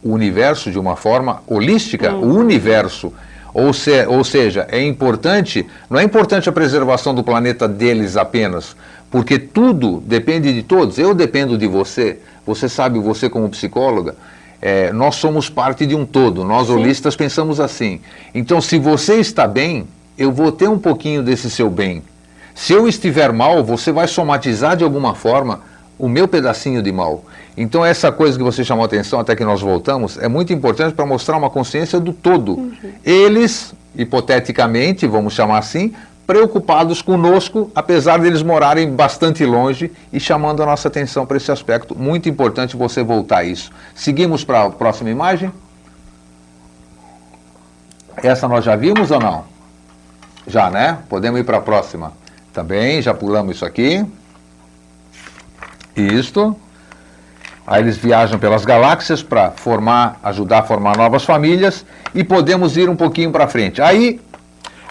o universo de uma forma holística, o universo. Ou, se, ou seja, é importante, não é importante a preservação do planeta deles apenas, porque tudo depende de todos. Eu dependo de você, você sabe, você como psicóloga, é, nós somos parte de um todo, nós
Sim.
holistas pensamos assim. Então, se você está bem, eu vou ter um pouquinho desse seu bem. Se eu estiver mal, você vai somatizar de alguma forma o meu pedacinho de mal. Então, essa coisa que você chamou a atenção, até que nós voltamos, é muito importante para mostrar uma consciência do todo. Eles, hipoteticamente, vamos chamar assim, preocupados conosco, apesar deles morarem bastante longe e chamando a nossa atenção para esse aspecto. Muito importante você voltar a isso. Seguimos para a próxima imagem. Essa nós já vimos ou não? Já, né? Podemos ir para a próxima. Também, já pulamos isso aqui. Isto. Aí eles viajam pelas galáxias para formar, ajudar a formar novas famílias e podemos ir um pouquinho para frente. Aí,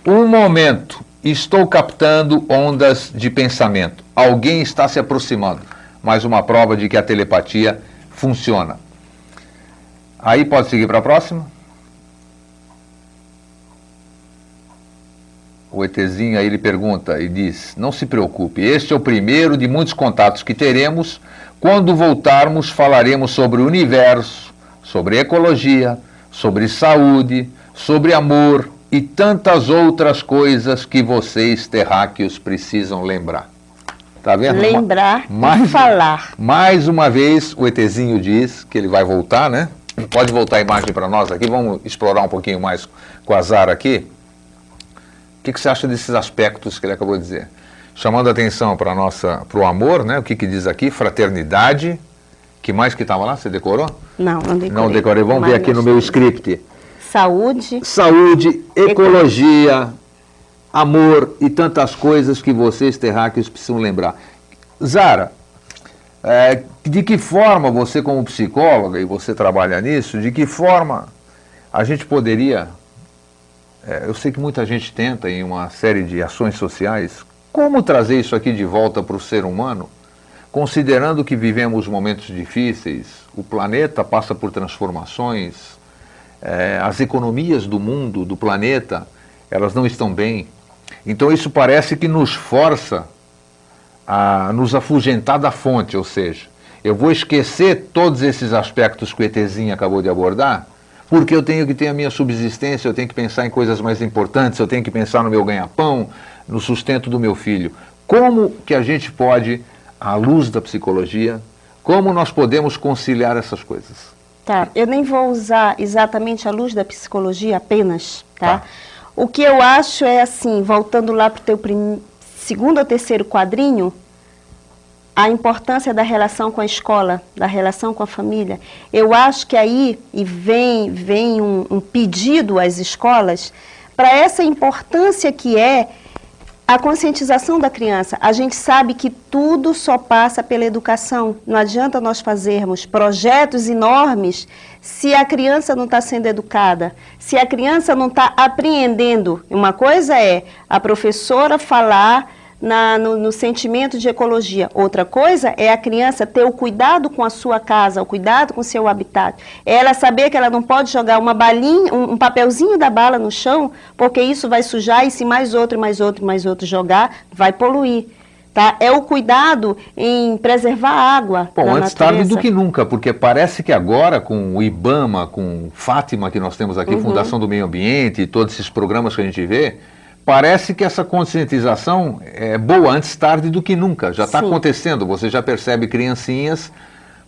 um momento, estou captando ondas de pensamento. Alguém está se aproximando. Mais uma prova de que a telepatia funciona. Aí pode seguir para a próxima. O ETzinho aí ele pergunta e diz: Não se preocupe, este é o primeiro de muitos contatos que teremos. Quando voltarmos, falaremos sobre o universo, sobre ecologia, sobre saúde, sobre amor e tantas outras coisas que vocês terráqueos precisam lembrar. Tá vendo?
Lembrar
Ma-
e falar.
Mais uma vez, o ETzinho diz que ele vai voltar, né? Pode voltar a imagem para nós aqui, vamos explorar um pouquinho mais com a Zara aqui. O que, que você acha desses aspectos que ele acabou de dizer? Chamando a atenção para nossa, para o amor, né? O que, que diz aqui? Fraternidade. Que mais que estava lá? Você decorou?
Não, não decorei.
Não decorei. Vamos
Mas
ver aqui no meu script.
Saúde,
Saúde, ecologia, amor e tantas coisas que vocês terráqueos precisam lembrar. Zara, é, de que forma você como psicóloga, e você trabalha nisso, de que forma a gente poderia, eu sei que muita gente tenta em uma série de ações sociais, como trazer isso aqui de volta para o ser humano, considerando que vivemos momentos difíceis, o planeta passa por transformações, é, as economias do mundo, do planeta, elas não estão bem. Então isso parece que nos força a nos afugentar da fonte, ou seja, eu vou esquecer todos esses aspectos que o ETzinho acabou de abordar, porque eu tenho que ter a minha subsistência, eu tenho que pensar em coisas mais importantes, eu tenho que pensar no meu ganha-pão, no sustento do meu filho. Como que a gente pode, à luz da psicologia, como nós podemos conciliar essas coisas?
Tá, eu nem vou usar exatamente a luz da psicologia apenas, tá?
Tá.
O que eu acho é assim, voltando lá para o teu prim... segundo ou terceiro quadrinho, a importância da relação com a escola, da relação com a família. Eu acho que aí e vem, vem um, um pedido às escolas para essa importância que é a conscientização da criança. A gente sabe que tudo só passa pela educação. Não adianta nós fazermos projetos enormes se a criança não está sendo educada, se a criança não está apreendendo. Uma coisa é a professora falar na- no, no sentimento de ecologia. Outra coisa é a criança ter o cuidado com a sua casa, o cuidado com o seu habitat. É ela saber que ela não pode jogar uma balinha, um, um papelzinho da bala no chão, porque isso vai sujar e se mais outro, mais outro, mais outro jogar, vai poluir. Tá? É o cuidado em preservar a água.
Bom,
antes
natureza. tarde do que nunca, porque parece que agora com o IBAMA, com Fátima que nós temos aqui, uhum. Fundação do Meio Ambiente e todos esses programas que a gente vê, parece que essa conscientização é boa antes tarde do que nunca. Já está acontecendo, você já percebe criancinhas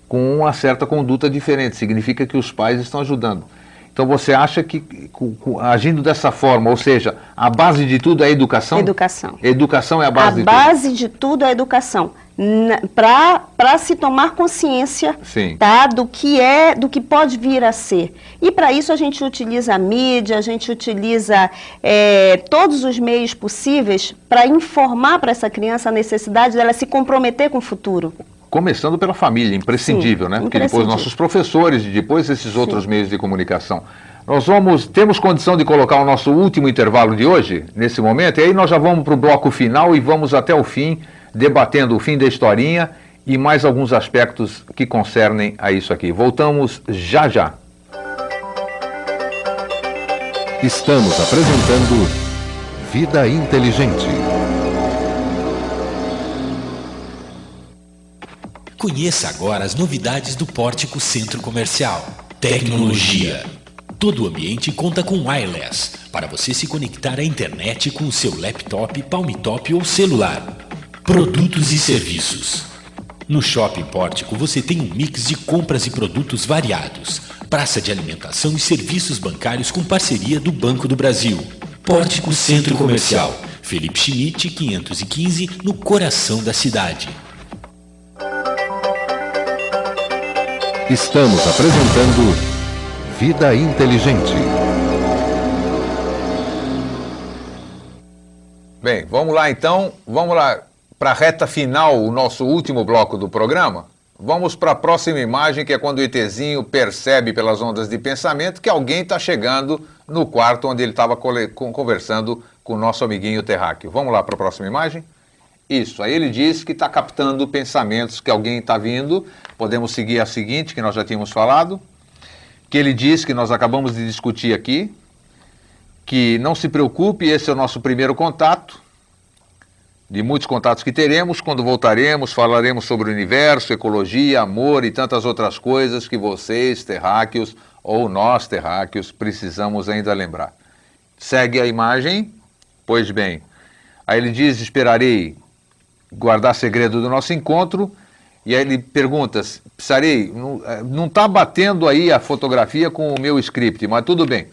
com uma certa conduta diferente, significa que os pais estão ajudando. Então você acha que agindo dessa forma, ou seja, a base de tudo é a educação?
Educação.
Educação é a base
a
de
tudo? A base de tudo é a educação. Para se tomar consciência tá, do que é, do que pode vir a ser. E para isso a gente utiliza a mídia, a gente utiliza é, todos os meios possíveis para informar para essa criança a necessidade dela se comprometer com o futuro.
Começando pela família, imprescindível, Sim, né? Porque depois nossos professores e depois esses outros Sim. meios de comunicação. Nós vamos, temos condição de colocar o nosso último intervalo de hoje, nesse momento, e aí nós já vamos para o bloco final e vamos até o fim, debatendo o fim da historinha e mais alguns aspectos que concernem a isso aqui. Voltamos já já.
Estamos apresentando Vida Inteligente.
Conheça agora as novidades do Pórtico Centro Comercial. Tecnologia. Todo o ambiente conta com wireless para você se conectar à internet com o seu laptop, palmitop ou celular. Produtos e serviços. No Shopping Pórtico você tem um mix de compras e produtos variados, praça de alimentação e serviços bancários com parceria do Banco do Brasil. Pórtico Centro Comercial, Felipe Schmidt 515, no coração da cidade.
Estamos apresentando Vida Inteligente.
Bem, vamos lá então, vamos lá para a reta final, o nosso último bloco do programa. Vamos para a próxima imagem, que é quando o ETzinho percebe pelas ondas de pensamento que alguém está chegando no quarto onde ele estava conversando com o nosso amiguinho terráqueo. Vamos lá para a próxima imagem? Isso, aí ele diz que está captando pensamentos que alguém está vindo. Podemos seguir a seguinte, que nós já tínhamos falado, que ele diz que nós acabamos de discutir aqui, que não se preocupe, esse é o nosso primeiro contato, de muitos contatos que teremos. Quando voltaremos, falaremos sobre o universo, ecologia, amor e tantas outras coisas que vocês, terráqueos, ou nós, terráqueos, precisamos ainda lembrar. Segue a imagem? Pois bem. Aí ele diz: Esperarei guardar segredo do nosso encontro. E aí ele pergunta, Sarei, não está eh, batendo aí a fotografia com o meu script, mas tudo bem.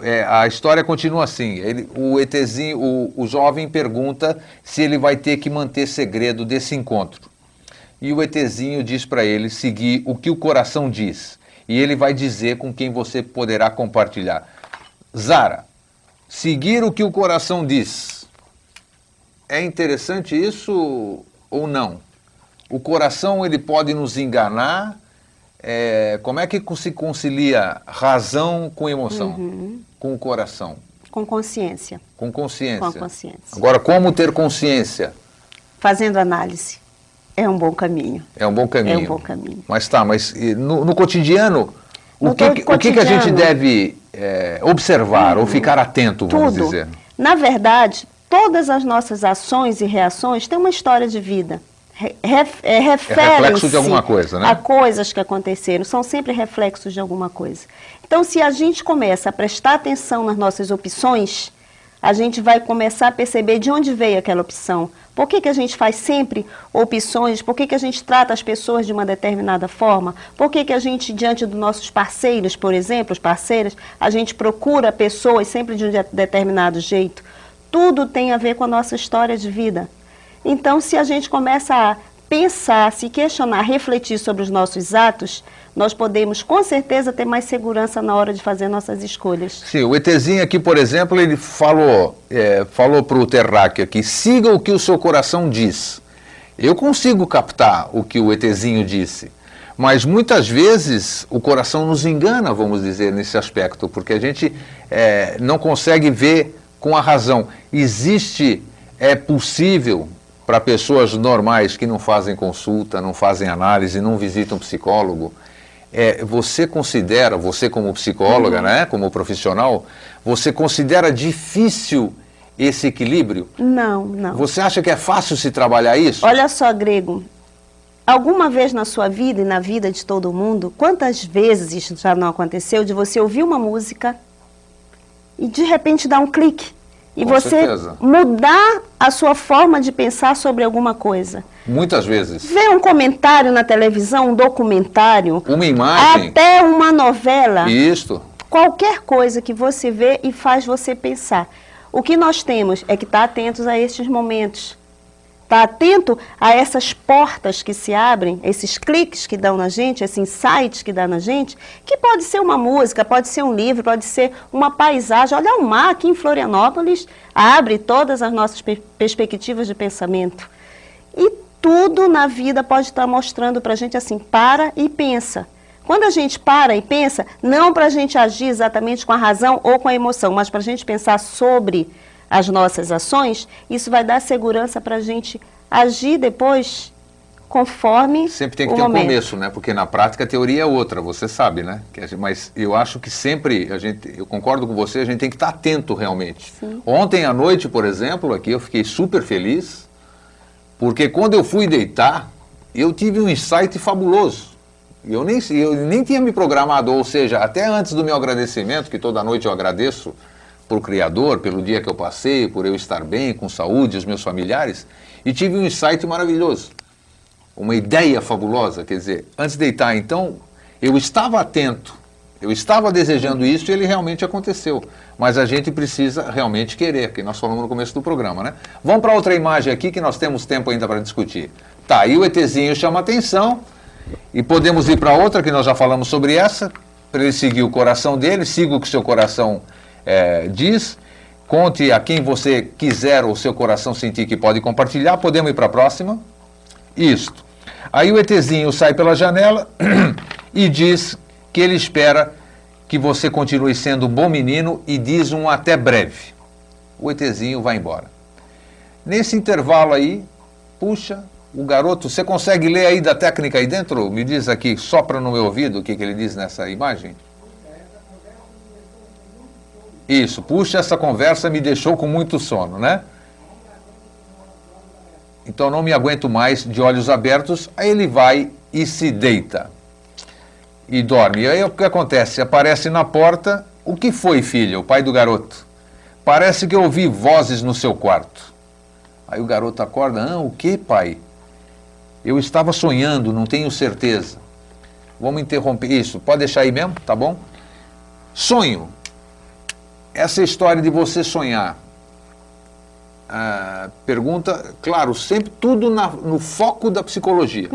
É, a história continua assim. Ele, o ETzinho, o, o jovem pergunta se ele vai ter que manter segredo desse encontro. E o ETzinho diz para ele seguir o que o coração diz. E ele vai dizer com quem você poderá compartilhar. Zara, seguir o que o coração diz é interessante isso ou não? O coração ele pode nos enganar. É, como é que se concilia razão com emoção? Uhum. Com o coração?
Com consciência.
Com consciência.
Com consciência.
Agora, como ter consciência?
Fazendo análise. É um bom caminho.
É um bom caminho.
É um bom caminho.
Mas tá, mas no, no cotidiano, no o, que, cotidiano, o que, que a gente deve é, observar uhum. ou ficar atento, vamos
Tudo.
dizer?
Na verdade, todas as nossas ações e reações têm uma história de vida. Ref, é,
reflexo é de alguma coisa, né?
A coisas que aconteceram, são sempre reflexos de alguma coisa. Então, se a gente começa a prestar atenção nas nossas opções, a gente vai começar a perceber de onde veio aquela opção. Por que, que a gente faz sempre opções? Por que, que a gente trata as pessoas de uma determinada forma? Por que, que a gente, diante dos nossos parceiros, por exemplo, os parceiros, a gente procura pessoas sempre de um determinado jeito? tudo tem a ver com a nossa história de vida. Então, se a gente começa a pensar, se questionar, refletir sobre os nossos atos, nós podemos com certeza ter mais segurança na hora de fazer nossas escolhas.
Sim, o ETzinho aqui, por exemplo, ele falou, é, falou para o Terráqueo aqui, siga o que o seu coração diz. Eu consigo captar o que o ETzinho disse, mas muitas vezes o coração nos engana, vamos dizer, nesse aspecto, porque a gente é, não consegue ver com a razão. Existe, é possível para pessoas normais que não fazem consulta, não fazem análise, não visitam psicólogo, é, você considera, você como psicóloga, uhum. né, como profissional, você considera difícil esse equilíbrio?
Não, não.
Você acha que é fácil se trabalhar isso?
Olha só, Grego. Alguma vez na sua vida e na vida de todo mundo, quantas vezes isso já não aconteceu de você ouvir uma música e de repente dar um clique e
Com
você
certeza.
mudar a sua forma de pensar sobre alguma coisa?
Muitas vezes.
Ver um comentário na televisão, um documentário,
Uma imagem.
até uma novela,
Isto.
qualquer coisa que você vê e faz você pensar. O que nós temos é que estar atentos a estes momentos. Estar atento a essas portas que se abrem, esses cliques que dão na gente, esses insights que dá na gente, que pode ser uma música, pode ser um livro, pode ser uma paisagem. Olha o mar aqui em Florianópolis, abre todas as nossas per- perspectivas de pensamento. E tudo na vida pode estar mostrando para a gente assim, para e pensa. Quando a gente para e pensa, não para a gente agir exatamente com a razão ou com a emoção, mas para a gente pensar sobre as nossas ações, isso vai dar segurança para a gente agir depois conforme
Sempre tem que ter um
momento.
começo, né? Porque na prática a teoria é outra, você sabe, né? Mas eu acho que sempre, a gente, eu concordo com você, a gente tem que estar atento realmente. Ontem à noite, por exemplo, aqui eu fiquei super feliz, porque quando eu fui deitar, eu tive um insight fabuloso. Eu nem, eu nem tinha me programado, ou seja, até antes do meu agradecimento, que toda noite eu agradeço o Criador, pelo dia que eu passei, por eu estar bem, com saúde, os meus familiares, e tive um insight maravilhoso uma ideia fabulosa, quer dizer, antes de deitar, então, eu estava atento, eu estava desejando isso e ele realmente aconteceu. Mas a gente precisa realmente querer, que nós falamos no começo do programa, né? Vamos para outra imagem aqui que nós temos tempo ainda para discutir. Tá, aí o ETzinho chama atenção e podemos ir para outra que nós já falamos sobre essa, para ele seguir o coração dele, siga o que seu coração eh, diz, conte a quem você quiser ou seu coração sentir que pode compartilhar. Podemos ir para a próxima? Isto. Aí o ETzinho sai pela janela e diz que ele espera que você continue sendo um bom menino e diz um até breve. O ETzinho vai embora. Nesse intervalo aí, puxa, o garoto, você consegue ler aí da técnica aí dentro? Me diz aqui, sopra no meu ouvido o que, que ele diz nessa imagem. Isso, puxa, essa conversa me deixou com muito sono, né? Então não me aguento mais de olhos abertos. Aí ele vai e se deita. E dorme. E aí o que acontece? Aparece na porta. O que foi, filha? O pai do garoto. Parece que eu ouvi vozes no seu quarto. Aí o garoto acorda. Ah, o que, pai? Eu estava sonhando, não tenho certeza. Vamos interromper isso. Pode deixar aí mesmo, tá bom? Sonho. Essa história de você sonhar. Ah, pergunta, claro, sempre tudo na- no foco da psicologia.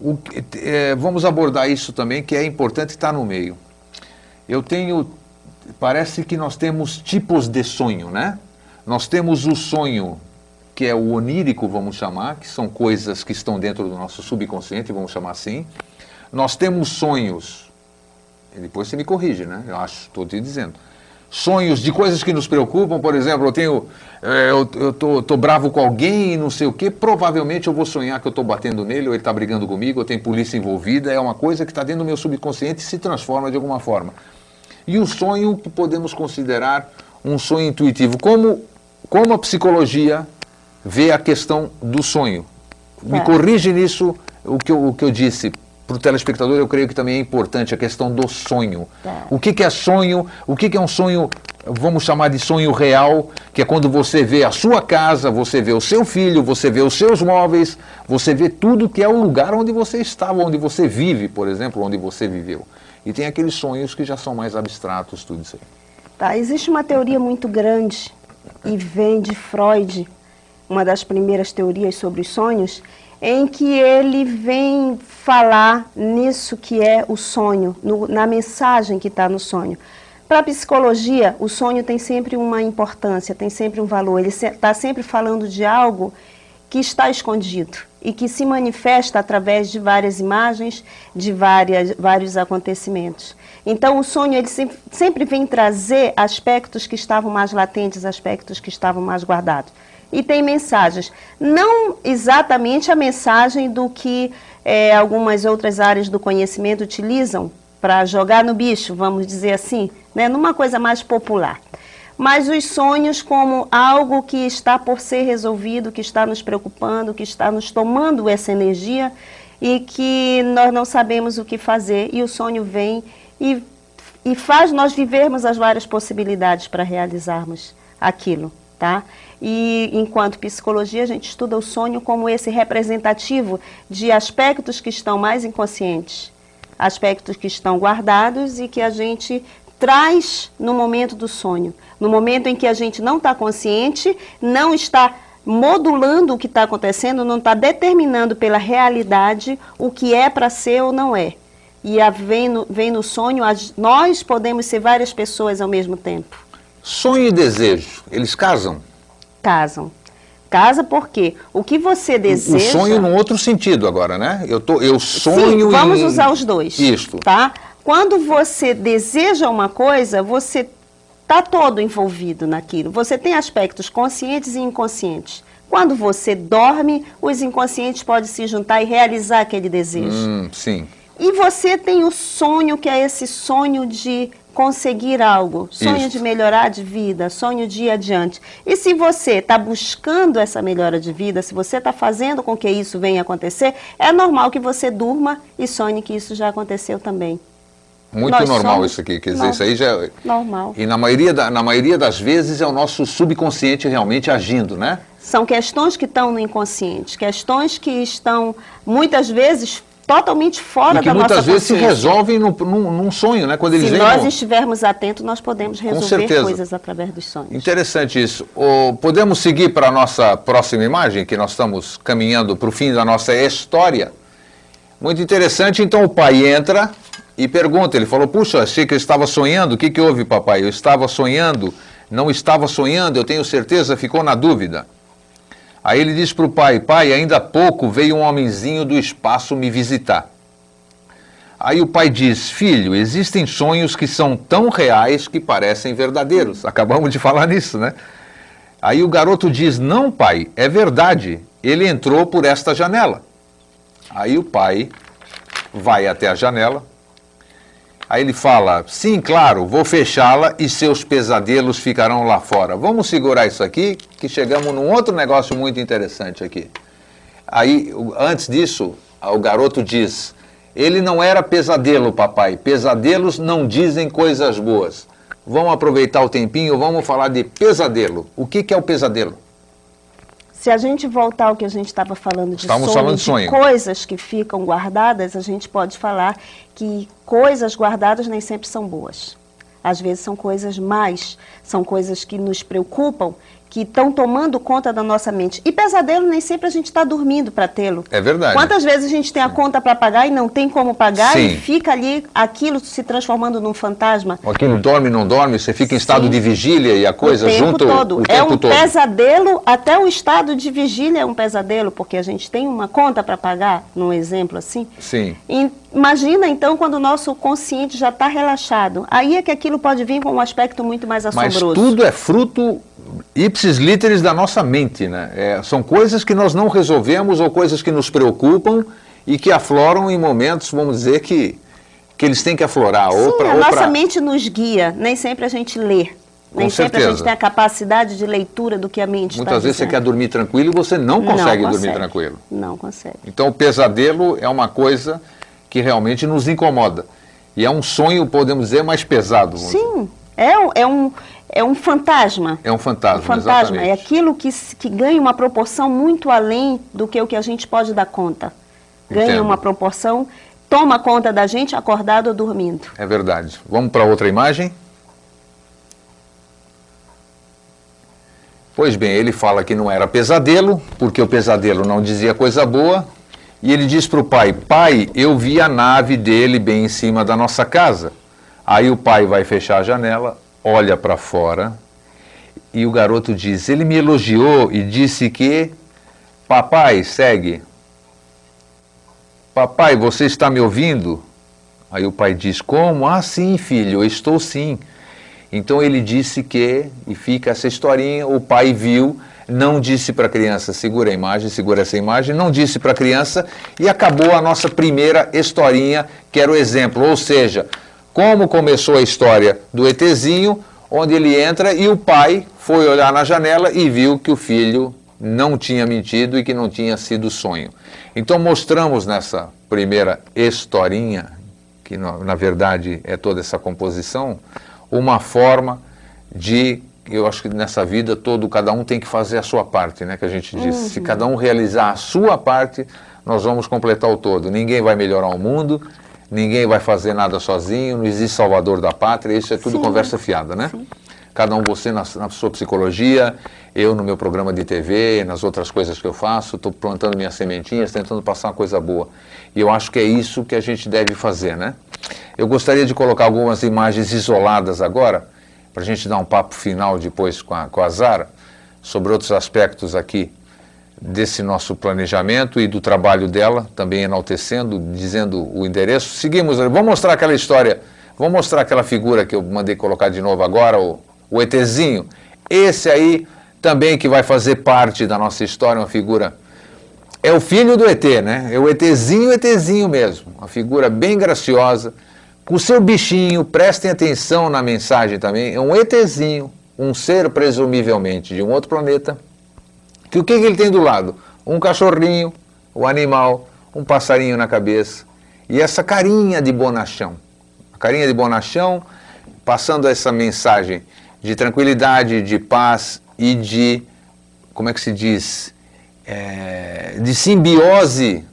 O que- eh, vamos abordar isso também, que é importante estar no meio. Eu tenho, parece que nós temos tipos de sonho, né? Nós temos o sonho que é o onírico, vamos chamar, que são coisas que estão dentro do nosso subconsciente, vamos chamar assim. Nós temos sonhos, e depois você me corrige, né? Eu acho, estou te dizendo. Sonhos de coisas que nos preocupam, por exemplo, eu tenho, eh, eu, eu tô, tô bravo com alguém e não sei o quê, provavelmente eu vou sonhar que eu estou batendo nele, ou ele está brigando comigo, ou tem polícia envolvida, é uma coisa que está dentro do meu subconsciente e se transforma de alguma forma. E o sonho que podemos considerar um sonho intuitivo, como, como a psicologia vê a questão do sonho. Me
Tá.
corrige nisso o que eu, o que eu disse. Para o telespectador, eu creio que também é importante a questão do sonho.
Tá.
O que, que é sonho? O que, que é um sonho, vamos chamar de sonho real, que é quando você vê a sua casa, você vê o seu filho, você vê os seus móveis, você vê tudo que é o lugar onde você estava, onde você vive, por exemplo, onde você viveu. E tem aqueles sonhos que já são mais abstratos, tudo isso aí.
Tá, existe uma teoria muito grande e vem de Freud, uma das primeiras teorias sobre os sonhos, em que ele vem falar nisso que é o sonho, no- na mensagem que está no sonho. Para a psicologia, o sonho tem sempre uma importância, tem sempre um valor. Ele está sempre falando de algo que está escondido e que se manifesta através de várias imagens, de várias, vários acontecimentos. Então, o sonho ele sempre vem trazer aspectos que estavam mais latentes, aspectos que estavam mais guardados. E tem mensagens. Não exatamente a mensagem do que eh, algumas outras áreas do conhecimento utilizam para jogar no bicho, vamos dizer assim, né, numa coisa mais popular. mas os sonhos como algo que está por ser resolvido, que está nos preocupando, que está nos tomando essa energia e que nós não sabemos o que fazer e o sonho vem e, e faz nós vivermos as várias possibilidades para realizarmos aquilo, tá? E enquanto psicologia a gente estuda o sonho como esse representativo de aspectos que estão mais inconscientes, aspectos que estão guardados e que a gente traz no momento do sonho, no momento em que a gente não está consciente, não está modulando o que está acontecendo, não está determinando pela realidade o que é para ser ou não é. E a, vem, no, vem no sonho, nós podemos ser várias pessoas ao mesmo tempo.
Sonho e desejo, eles casam?
Casam. Casa porque o que você deseja...
O sonho num outro sentido agora, né? Eu, tô, eu sonho
Sim, vamos em... usar os dois.
Isto.
Tá? Quando você deseja uma coisa, você está todo envolvido naquilo. Você tem aspectos conscientes e inconscientes. Quando você dorme, os inconscientes podem se juntar e realizar aquele desejo.
Hum, sim.
E você tem o sonho, que é esse sonho de conseguir algo, sonho Isso. de melhorar de vida, sonho de ir adiante. E se você está buscando essa melhora de vida, se você está fazendo com que isso venha acontecer, é normal que você durma e sonhe que isso já aconteceu também.
Muito Nós normal isso aqui, quer dizer, isso aí já... É-
normal.
E na maioria, da, na maioria das vezes é o nosso subconsciente realmente agindo, né?
São questões que estão no inconsciente, questões que estão, muitas vezes, totalmente fora
e que
da
muitas vezes se resolvem num, num, num, sonho, né?
Quando eles se nós no... estivermos atentos, nós podemos resolver coisas através dos sonhos.
Interessante isso. Podemos seguir para a nossa próxima imagem, que nós estamos caminhando para o fim da nossa história. Muito interessante, então o pai entra e pergunta, ele falou, puxa, achei que eu estava sonhando, o que, que houve, papai? Eu estava sonhando, não estava sonhando, eu tenho certeza, ficou na dúvida. Aí ele diz para o pai, pai, ainda há pouco veio um homenzinho do espaço me visitar. Aí o pai diz, filho, existem sonhos que são tão reais que parecem verdadeiros. Acabamos de falar nisso, né? Aí o garoto diz, não pai, é verdade, ele entrou por esta janela. Aí o pai vai até a janela, Aí ele fala: sim, claro, vou fechá-la e seus pesadelos ficarão lá fora. Vamos segurar isso aqui, que chegamos num outro negócio muito interessante aqui. Aí, antes disso, o garoto diz: ele não era pesadelo, papai. Pesadelos não dizem coisas boas. Vamos aproveitar o tempinho, vamos falar de pesadelo. O que, que é o pesadelo?
Se a gente voltar ao que a gente estava falando de sonho, falando de sonho, de coisas que ficam guardadas, a gente pode falar que coisas guardadas nem sempre são boas. Às vezes são coisas mais, são coisas que nos preocupam que estão tomando conta da nossa mente. E pesadelo nem sempre a gente está dormindo para tê-lo.
É verdade.
Quantas vezes a gente tem a conta para pagar e não tem como pagar Sim. e fica ali aquilo se transformando num fantasma?
Aquilo dorme, não dorme, você fica em estado Sim. de vigília e a coisa
o tempo
junto
todo.
o
é tempo um todo. pesadelo, até o estado de vigília é um pesadelo, porque a gente tem uma conta para pagar, num exemplo assim.
Sim.
E imagina então quando o nosso consciente já está relaxado. Aí é que aquilo pode vir com um aspecto muito mais assombroso.
Mas tudo é fruto ipsis literis da nossa mente, né? É, são coisas que nós não resolvemos ou coisas que nos preocupam e que afloram em momentos, vamos dizer, que, que eles têm que aflorar.
Sim,
ou pra,
a
ou
nossa
pra...
mente nos guia, nem sempre a gente lê. Nem Com sempre certeza. a gente tem a capacidade de leitura do que a mente
Muitas tá vezes dizendo. você quer dormir tranquilo e você não consegue, não consegue dormir tranquilo.
Não consegue.
Então o pesadelo é uma coisa que realmente nos incomoda. E é um sonho, podemos dizer, mais pesado.
Sim, é, é, um, é um fantasma.
É um fantasma, um
fantasma.
Exatamente.
É aquilo que, que ganha uma proporção muito além do que o que a gente pode dar conta. Ganha Entendo. uma proporção, toma conta da gente acordado ou dormindo.
É verdade. Vamos para outra imagem? Pois bem, ele fala que não era pesadelo, porque o pesadelo não dizia coisa boa, e ele diz para o pai: Pai, eu vi a nave dele bem em cima da nossa casa. Aí o pai vai fechar a janela, olha para fora e o garoto diz: Ele me elogiou e disse que, papai, segue. Papai, você está me ouvindo? Aí o pai diz: Como? Ah, sim, filho, eu estou sim. Então ele disse que, e fica essa historinha, o pai viu, não disse para a criança, segura a imagem, segura essa imagem, não disse para a criança, e acabou a nossa primeira historinha, que era o exemplo. Ou seja, como começou a história do ETzinho, onde ele entra e o pai foi olhar na janela e viu que o filho não tinha mentido e que não tinha sido sonho. Então mostramos nessa primeira historinha, que na verdade é toda essa composição, uma forma de eu acho que nessa vida todo cada um tem que fazer a sua parte, né? Que a gente diz. Uhum. Se cada um realizar a sua parte, nós vamos completar o todo. Ninguém vai melhorar o mundo, ninguém vai fazer nada sozinho, não existe salvador da pátria, isso é tudo Sim. conversa fiada, né? Sim. Cada um você na, na, sua psicologia, eu no meu programa de TV, nas outras coisas que eu faço, estou plantando minhas sementinhas, tentando passar uma coisa boa. E eu acho que é isso que a gente deve fazer, né? Eu gostaria de colocar algumas imagens isoladas agora, para a gente dar um papo final depois com a, com a Zara, sobre outros aspectos aqui desse nosso planejamento e do trabalho dela, também enaltecendo, dizendo o endereço. Seguimos, vamos mostrar aquela história, vamos mostrar aquela figura que eu mandei colocar de novo agora, o, o ETzinho. Esse aí também que vai fazer parte da nossa história, uma figura. É o filho do ET, né? É o ETzinho, ETzinho mesmo. Uma figura bem graciosa, com o seu bichinho, prestem atenção na mensagem também. É um ETzinho, um ser presumivelmente de um outro planeta que o que, que ele tem do lado? Um cachorrinho, o um animal, um passarinho na cabeça. E essa carinha de bonachão. A carinha de bonachão passando essa mensagem de tranquilidade, de paz e de, como é que se diz, é, de simbiose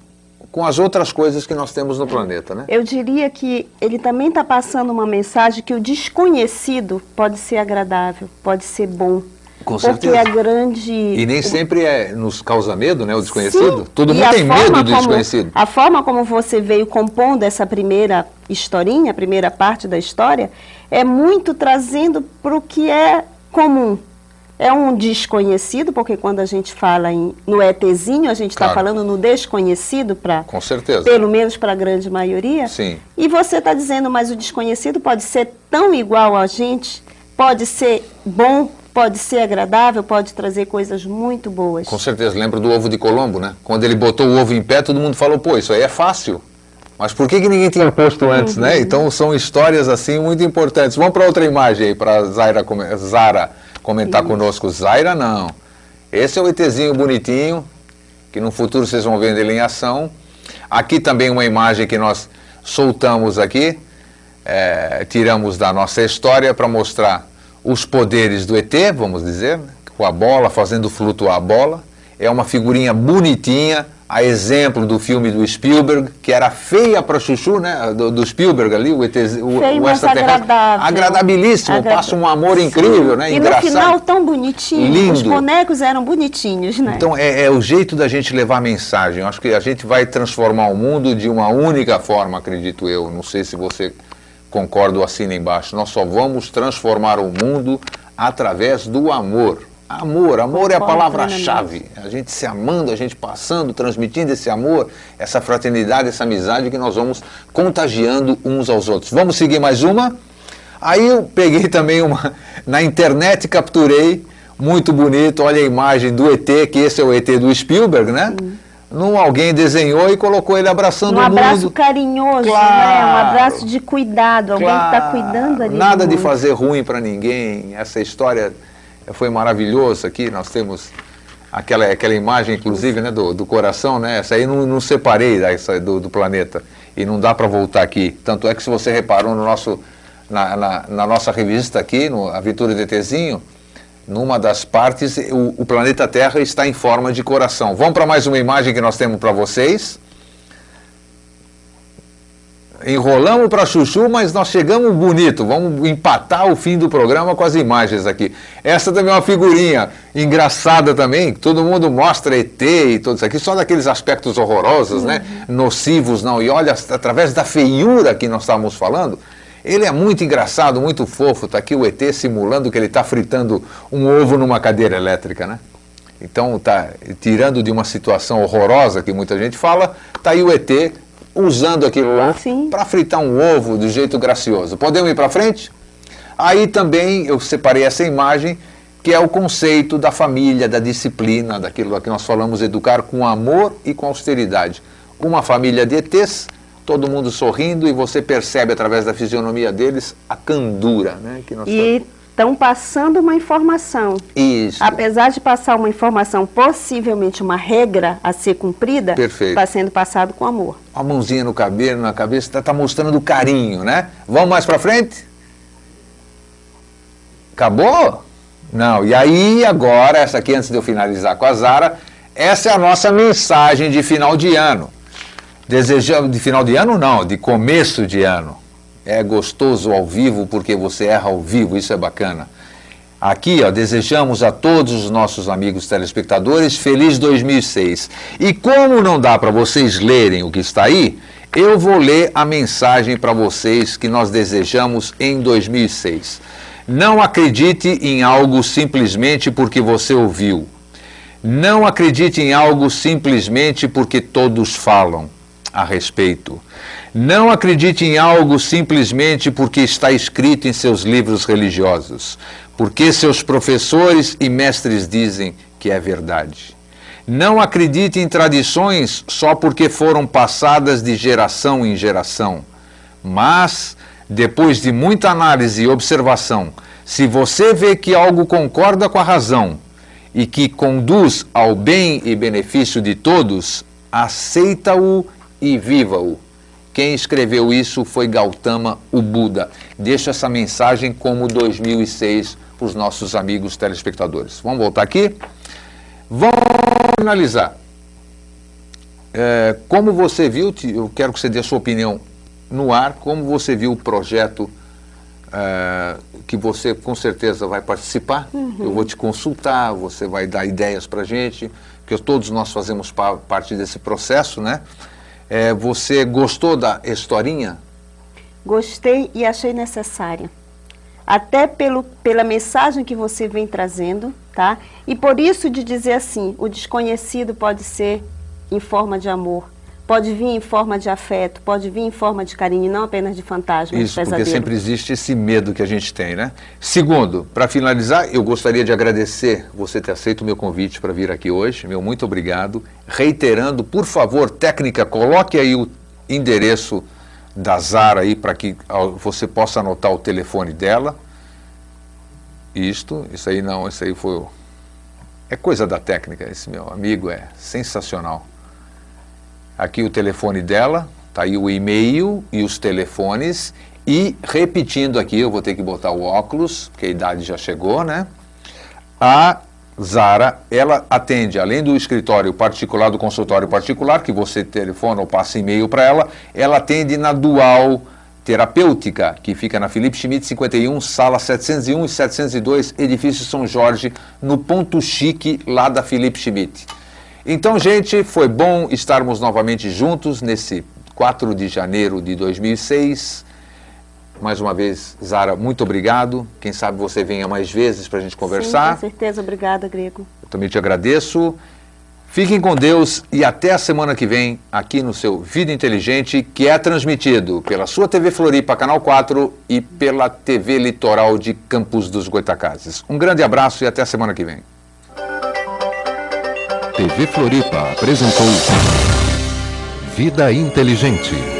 com as outras coisas que nós temos no planeta, né?
Eu diria que ele também está passando uma mensagem que o desconhecido pode ser agradável, pode ser bom,
com certeza.
Porque a grande.
E nem sempre é, nos causa medo, né? O desconhecido. Sim. Todo mundo tem medo do
como,
desconhecido.
A forma como você veio compondo essa primeira historinha, a primeira parte da história, é muito trazendo para o que é comum. É um desconhecido, porque quando a gente fala em, no ETzinho, a gente está claro. falando no desconhecido para.
Com certeza.
Pelo menos para a grande maioria.
Sim.
E você está dizendo, mas o desconhecido pode ser tão igual a gente, pode ser bom pode ser agradável, pode trazer coisas muito boas.
Com certeza, lembro do ovo de Colombo, né? Quando ele botou o ovo em pé, todo mundo falou, pô, isso aí é fácil. Mas por que, que ninguém tinha posto antes, né? uhum. né? Então são histórias assim muito importantes. Vamos para outra imagem aí, para Zaira, Zara comentar isso. conosco. Zaira não. Esse é o ETzinho bonitinho, que no futuro vocês vão ver ele em ação. Aqui também uma imagem que nós soltamos aqui, é, tiramos da nossa história para mostrar os poderes do ET, vamos dizer, né? com a bola, fazendo flutuar a bola. É uma figurinha bonitinha, a exemplo do filme do Spielberg, que era feia para chuchu, né? Do, do, Spielberg ali, o ET, o,
Feio, o agradável.
Agradabilíssimo, Agra... passa um amor incrível, né?
E Engraçado. no final tão bonitinho. Lindo. Os bonecos eram bonitinhos, né?
Então é, é o jeito da gente levar a mensagem. Eu acho que a gente vai transformar o mundo de uma única forma, acredito eu. Não sei se você concordo assina embaixo. Nós só vamos transformar o mundo através do amor. Amor, amor é a palavra-chave. A gente se amando, a gente passando, transmitindo esse amor, essa fraternidade, essa amizade que nós vamos contagiando uns aos outros. Vamos seguir mais uma? Aí eu peguei também uma, na internet capturei, muito bonito, olha a imagem do ET, que esse é o ET do Spielberg, né? Não alguém desenhou e colocou ele abraçando
um
o mundo.
Um abraço carinhoso, claro, né? Um abraço de cuidado, alguém claro, que está cuidando ali.
Nada de fazer ruim para ninguém. Essa história foi maravilhosa aqui. Nós temos aquela, aquela imagem, inclusive, né, do, do coração, né? Essa aí não, não separei essa, do, do planeta. E não dá para voltar aqui. Tanto é que se você reparou no nosso, na, na, na nossa revista aqui, no Aventura de Tezinho, numa das partes, o, o, planeta Terra está em forma de coração. Vamos para mais uma imagem que nós temos para vocês. Enrolamos para chuchu, mas nós chegamos bonito. Vamos empatar o fim do programa com as imagens aqui. Essa também é uma figurinha engraçada também. Todo mundo mostra ET e tudo isso aqui, só daqueles aspectos horrorosos, uhum. né? Nocivos, não. E olha, através da feiura que nós estávamos falando, ele é muito engraçado, muito fofo. Está aqui o ET simulando que ele está fritando um ovo numa cadeira elétrica, né? Então, tá tirando de uma situação horrorosa que muita gente fala, tá aí o ET usando aquilo lá para fritar um ovo do jeito gracioso. Podemos ir para frente? Aí também eu separei essa imagem, que é o conceito da família, da disciplina, daquilo que nós falamos, educar com amor e com austeridade. Uma família de ETs todo mundo sorrindo e você percebe através da fisionomia deles a candura, né?
Que nós e estão passando uma informação.
Isso.
Apesar de passar uma informação, possivelmente uma regra a ser cumprida, está sendo passado com amor.
A mãozinha no cabelo, na cabeça, está tá mostrando carinho, né? Vamos mais para frente? Acabou? Não. E aí, agora, essa aqui, antes de eu finalizar com a Zara, essa é a nossa mensagem de final de ano. Desejamos, de final de ano não, de começo de ano. É gostoso ao vivo porque você erra ao vivo, isso é bacana. Aqui, ó, desejamos a todos os nossos amigos telespectadores feliz 2006. E como não dá para vocês lerem o que está aí, eu vou ler a mensagem para vocês que nós desejamos em 2006. Não acredite em algo simplesmente porque você ouviu. Não acredite em algo simplesmente porque todos falam a respeito. Não acredite em algo simplesmente porque está escrito em seus livros religiosos, porque seus professores e mestres dizem que é verdade. Não acredite em tradições só porque foram passadas de geração em geração, mas, depois de muita análise e observação, se você vê que algo concorda com a razão e que conduz ao bem e benefício de todos, aceita-o e viva-o. Quem escreveu isso foi Gautama, o Buda. Deixo essa mensagem como 2006 para os nossos amigos telespectadores. Vamos voltar aqui? Vamos finalizar. É, como você viu, eu quero que você dê a sua opinião no ar, como você viu o projeto é, que você com certeza vai participar. Uhum. Eu vou te consultar, você vai dar ideias para a gente, porque todos nós fazemos pa parte desse processo, né? É, você gostou da historinha?
Gostei e achei necessária. Até pelo, pela mensagem que você vem trazendo, tá? E por isso de dizer assim, o desconhecido pode ser em forma de amor, pode vir em forma de afeto, pode vir em forma de carinho, não apenas de fantasma,
Isso,
de pesadelo.
porque sempre existe esse medo que a gente tem, né? Segundo, para finalizar, eu gostaria de agradecer você ter aceito o meu convite para vir aqui hoje, meu muito obrigado. Reiterando, por favor, técnica, coloque aí o endereço da Zara aí para que você possa anotar o telefone dela. Isto, isso aí não, isso aí foi... É coisa da técnica, esse meu amigo é sensacional. Aqui o telefone dela, tá aí o e-mail e os telefones. E repetindo aqui, eu vou ter que botar o óculos, porque a idade já chegou, né? A Zara, ela atende, além do escritório particular, do consultório particular, que você telefona ou passa e-mail para ela, ela atende na Dual Terapêutica, que fica na Felipe Schmidt 51, sala 701 e 702, edifício São Jorge, no ponto chique lá da Felipe Schmidt. Então, gente, foi bom estarmos novamente juntos nesse 4 de janeiro de 2006. Mais uma vez, Zara, muito obrigado. Quem sabe você venha mais vezes para a gente conversar.
Sim, com certeza. Obrigada, Grego.
Eu também te agradeço. Fiquem com Deus e até a semana que vem aqui no seu Vida Inteligente, que é transmitido pela sua TV Floripa, Canal 4 e pela TV Litoral de Campos dos Goitacazes. Um grande abraço e até a semana que vem.
TV Floripa apresentou Vida Inteligente.